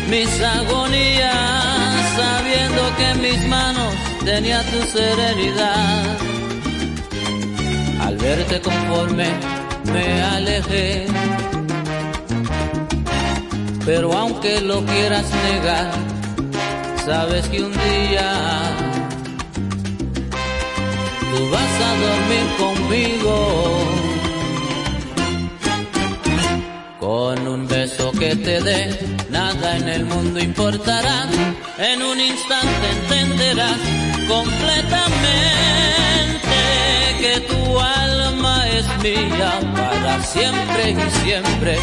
Mis agonías, sabiendo que mis manos tenía tu serenidad. Al verte conforme me alejé, pero aunque lo quieras negar, sabes que un día tú vas a dormir conmigo. Con un beso que te dé, nada en el mundo importará. En un instante entenderás completamente que tu alma es mía para siempre y siempre.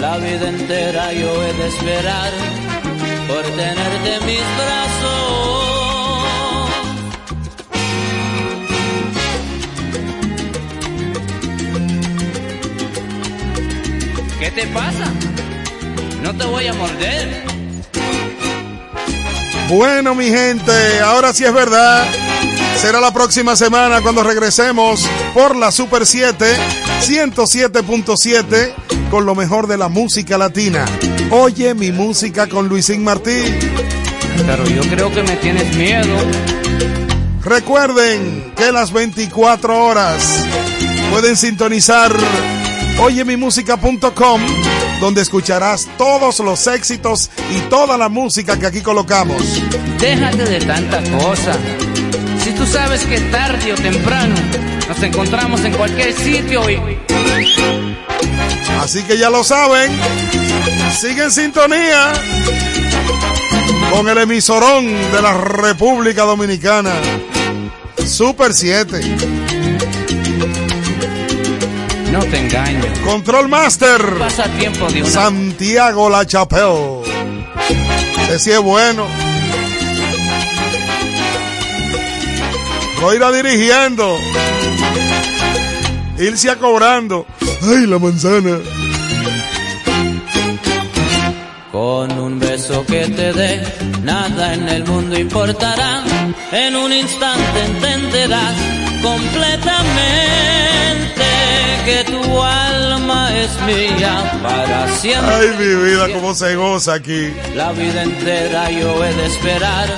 La vida entera yo he de esperar por tenerte en mis brazos. ¿Qué te pasa? No te voy a morder. Bueno, mi gente, ahora sí es verdad. Será la próxima semana cuando regresemos por la Super 7 107.7 con lo mejor de la música latina. Oye mi música con Luisín Martí. Pero yo creo que me tienes miedo. Recuerden que las 24 horas pueden sintonizar oyemimusica.com donde escucharás todos los éxitos y toda la música que aquí colocamos. Déjate de tanta cosa. Si tú sabes que tarde o temprano nos encontramos en cualquier sitio y... Así que ya lo saben, sigue en sintonía con el emisorón de la República Dominicana, Super 7. No te engaño. Control Master. Pasatiempo de una... Santiago La Chapelle. Ese sí es bueno. Lo irá dirigiendo. Irse a cobrando. Ay, la manzana. Con un beso que te dé, nada en el mundo importará. En un instante entenderás completamente que tu alma es mía para siempre. Ay, mi vida, cómo se goza aquí. La vida entera yo he de esperar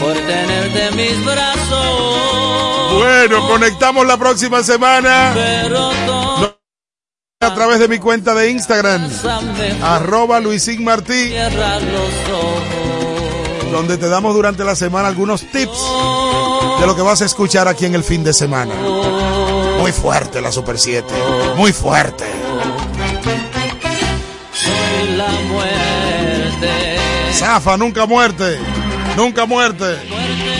por tenerte en mis brazos. Bueno, conectamos la próxima semana. Pero todo a través de mi cuenta de Instagram, arroba Luisín Martí, cierra los ojos. donde te damos durante la semana algunos tips de lo que vas a escuchar aquí en el fin de semana. Muy fuerte la Super 7, muy fuerte. Soy la muerte. Zafa, nunca muerte, nunca muerte. Muerte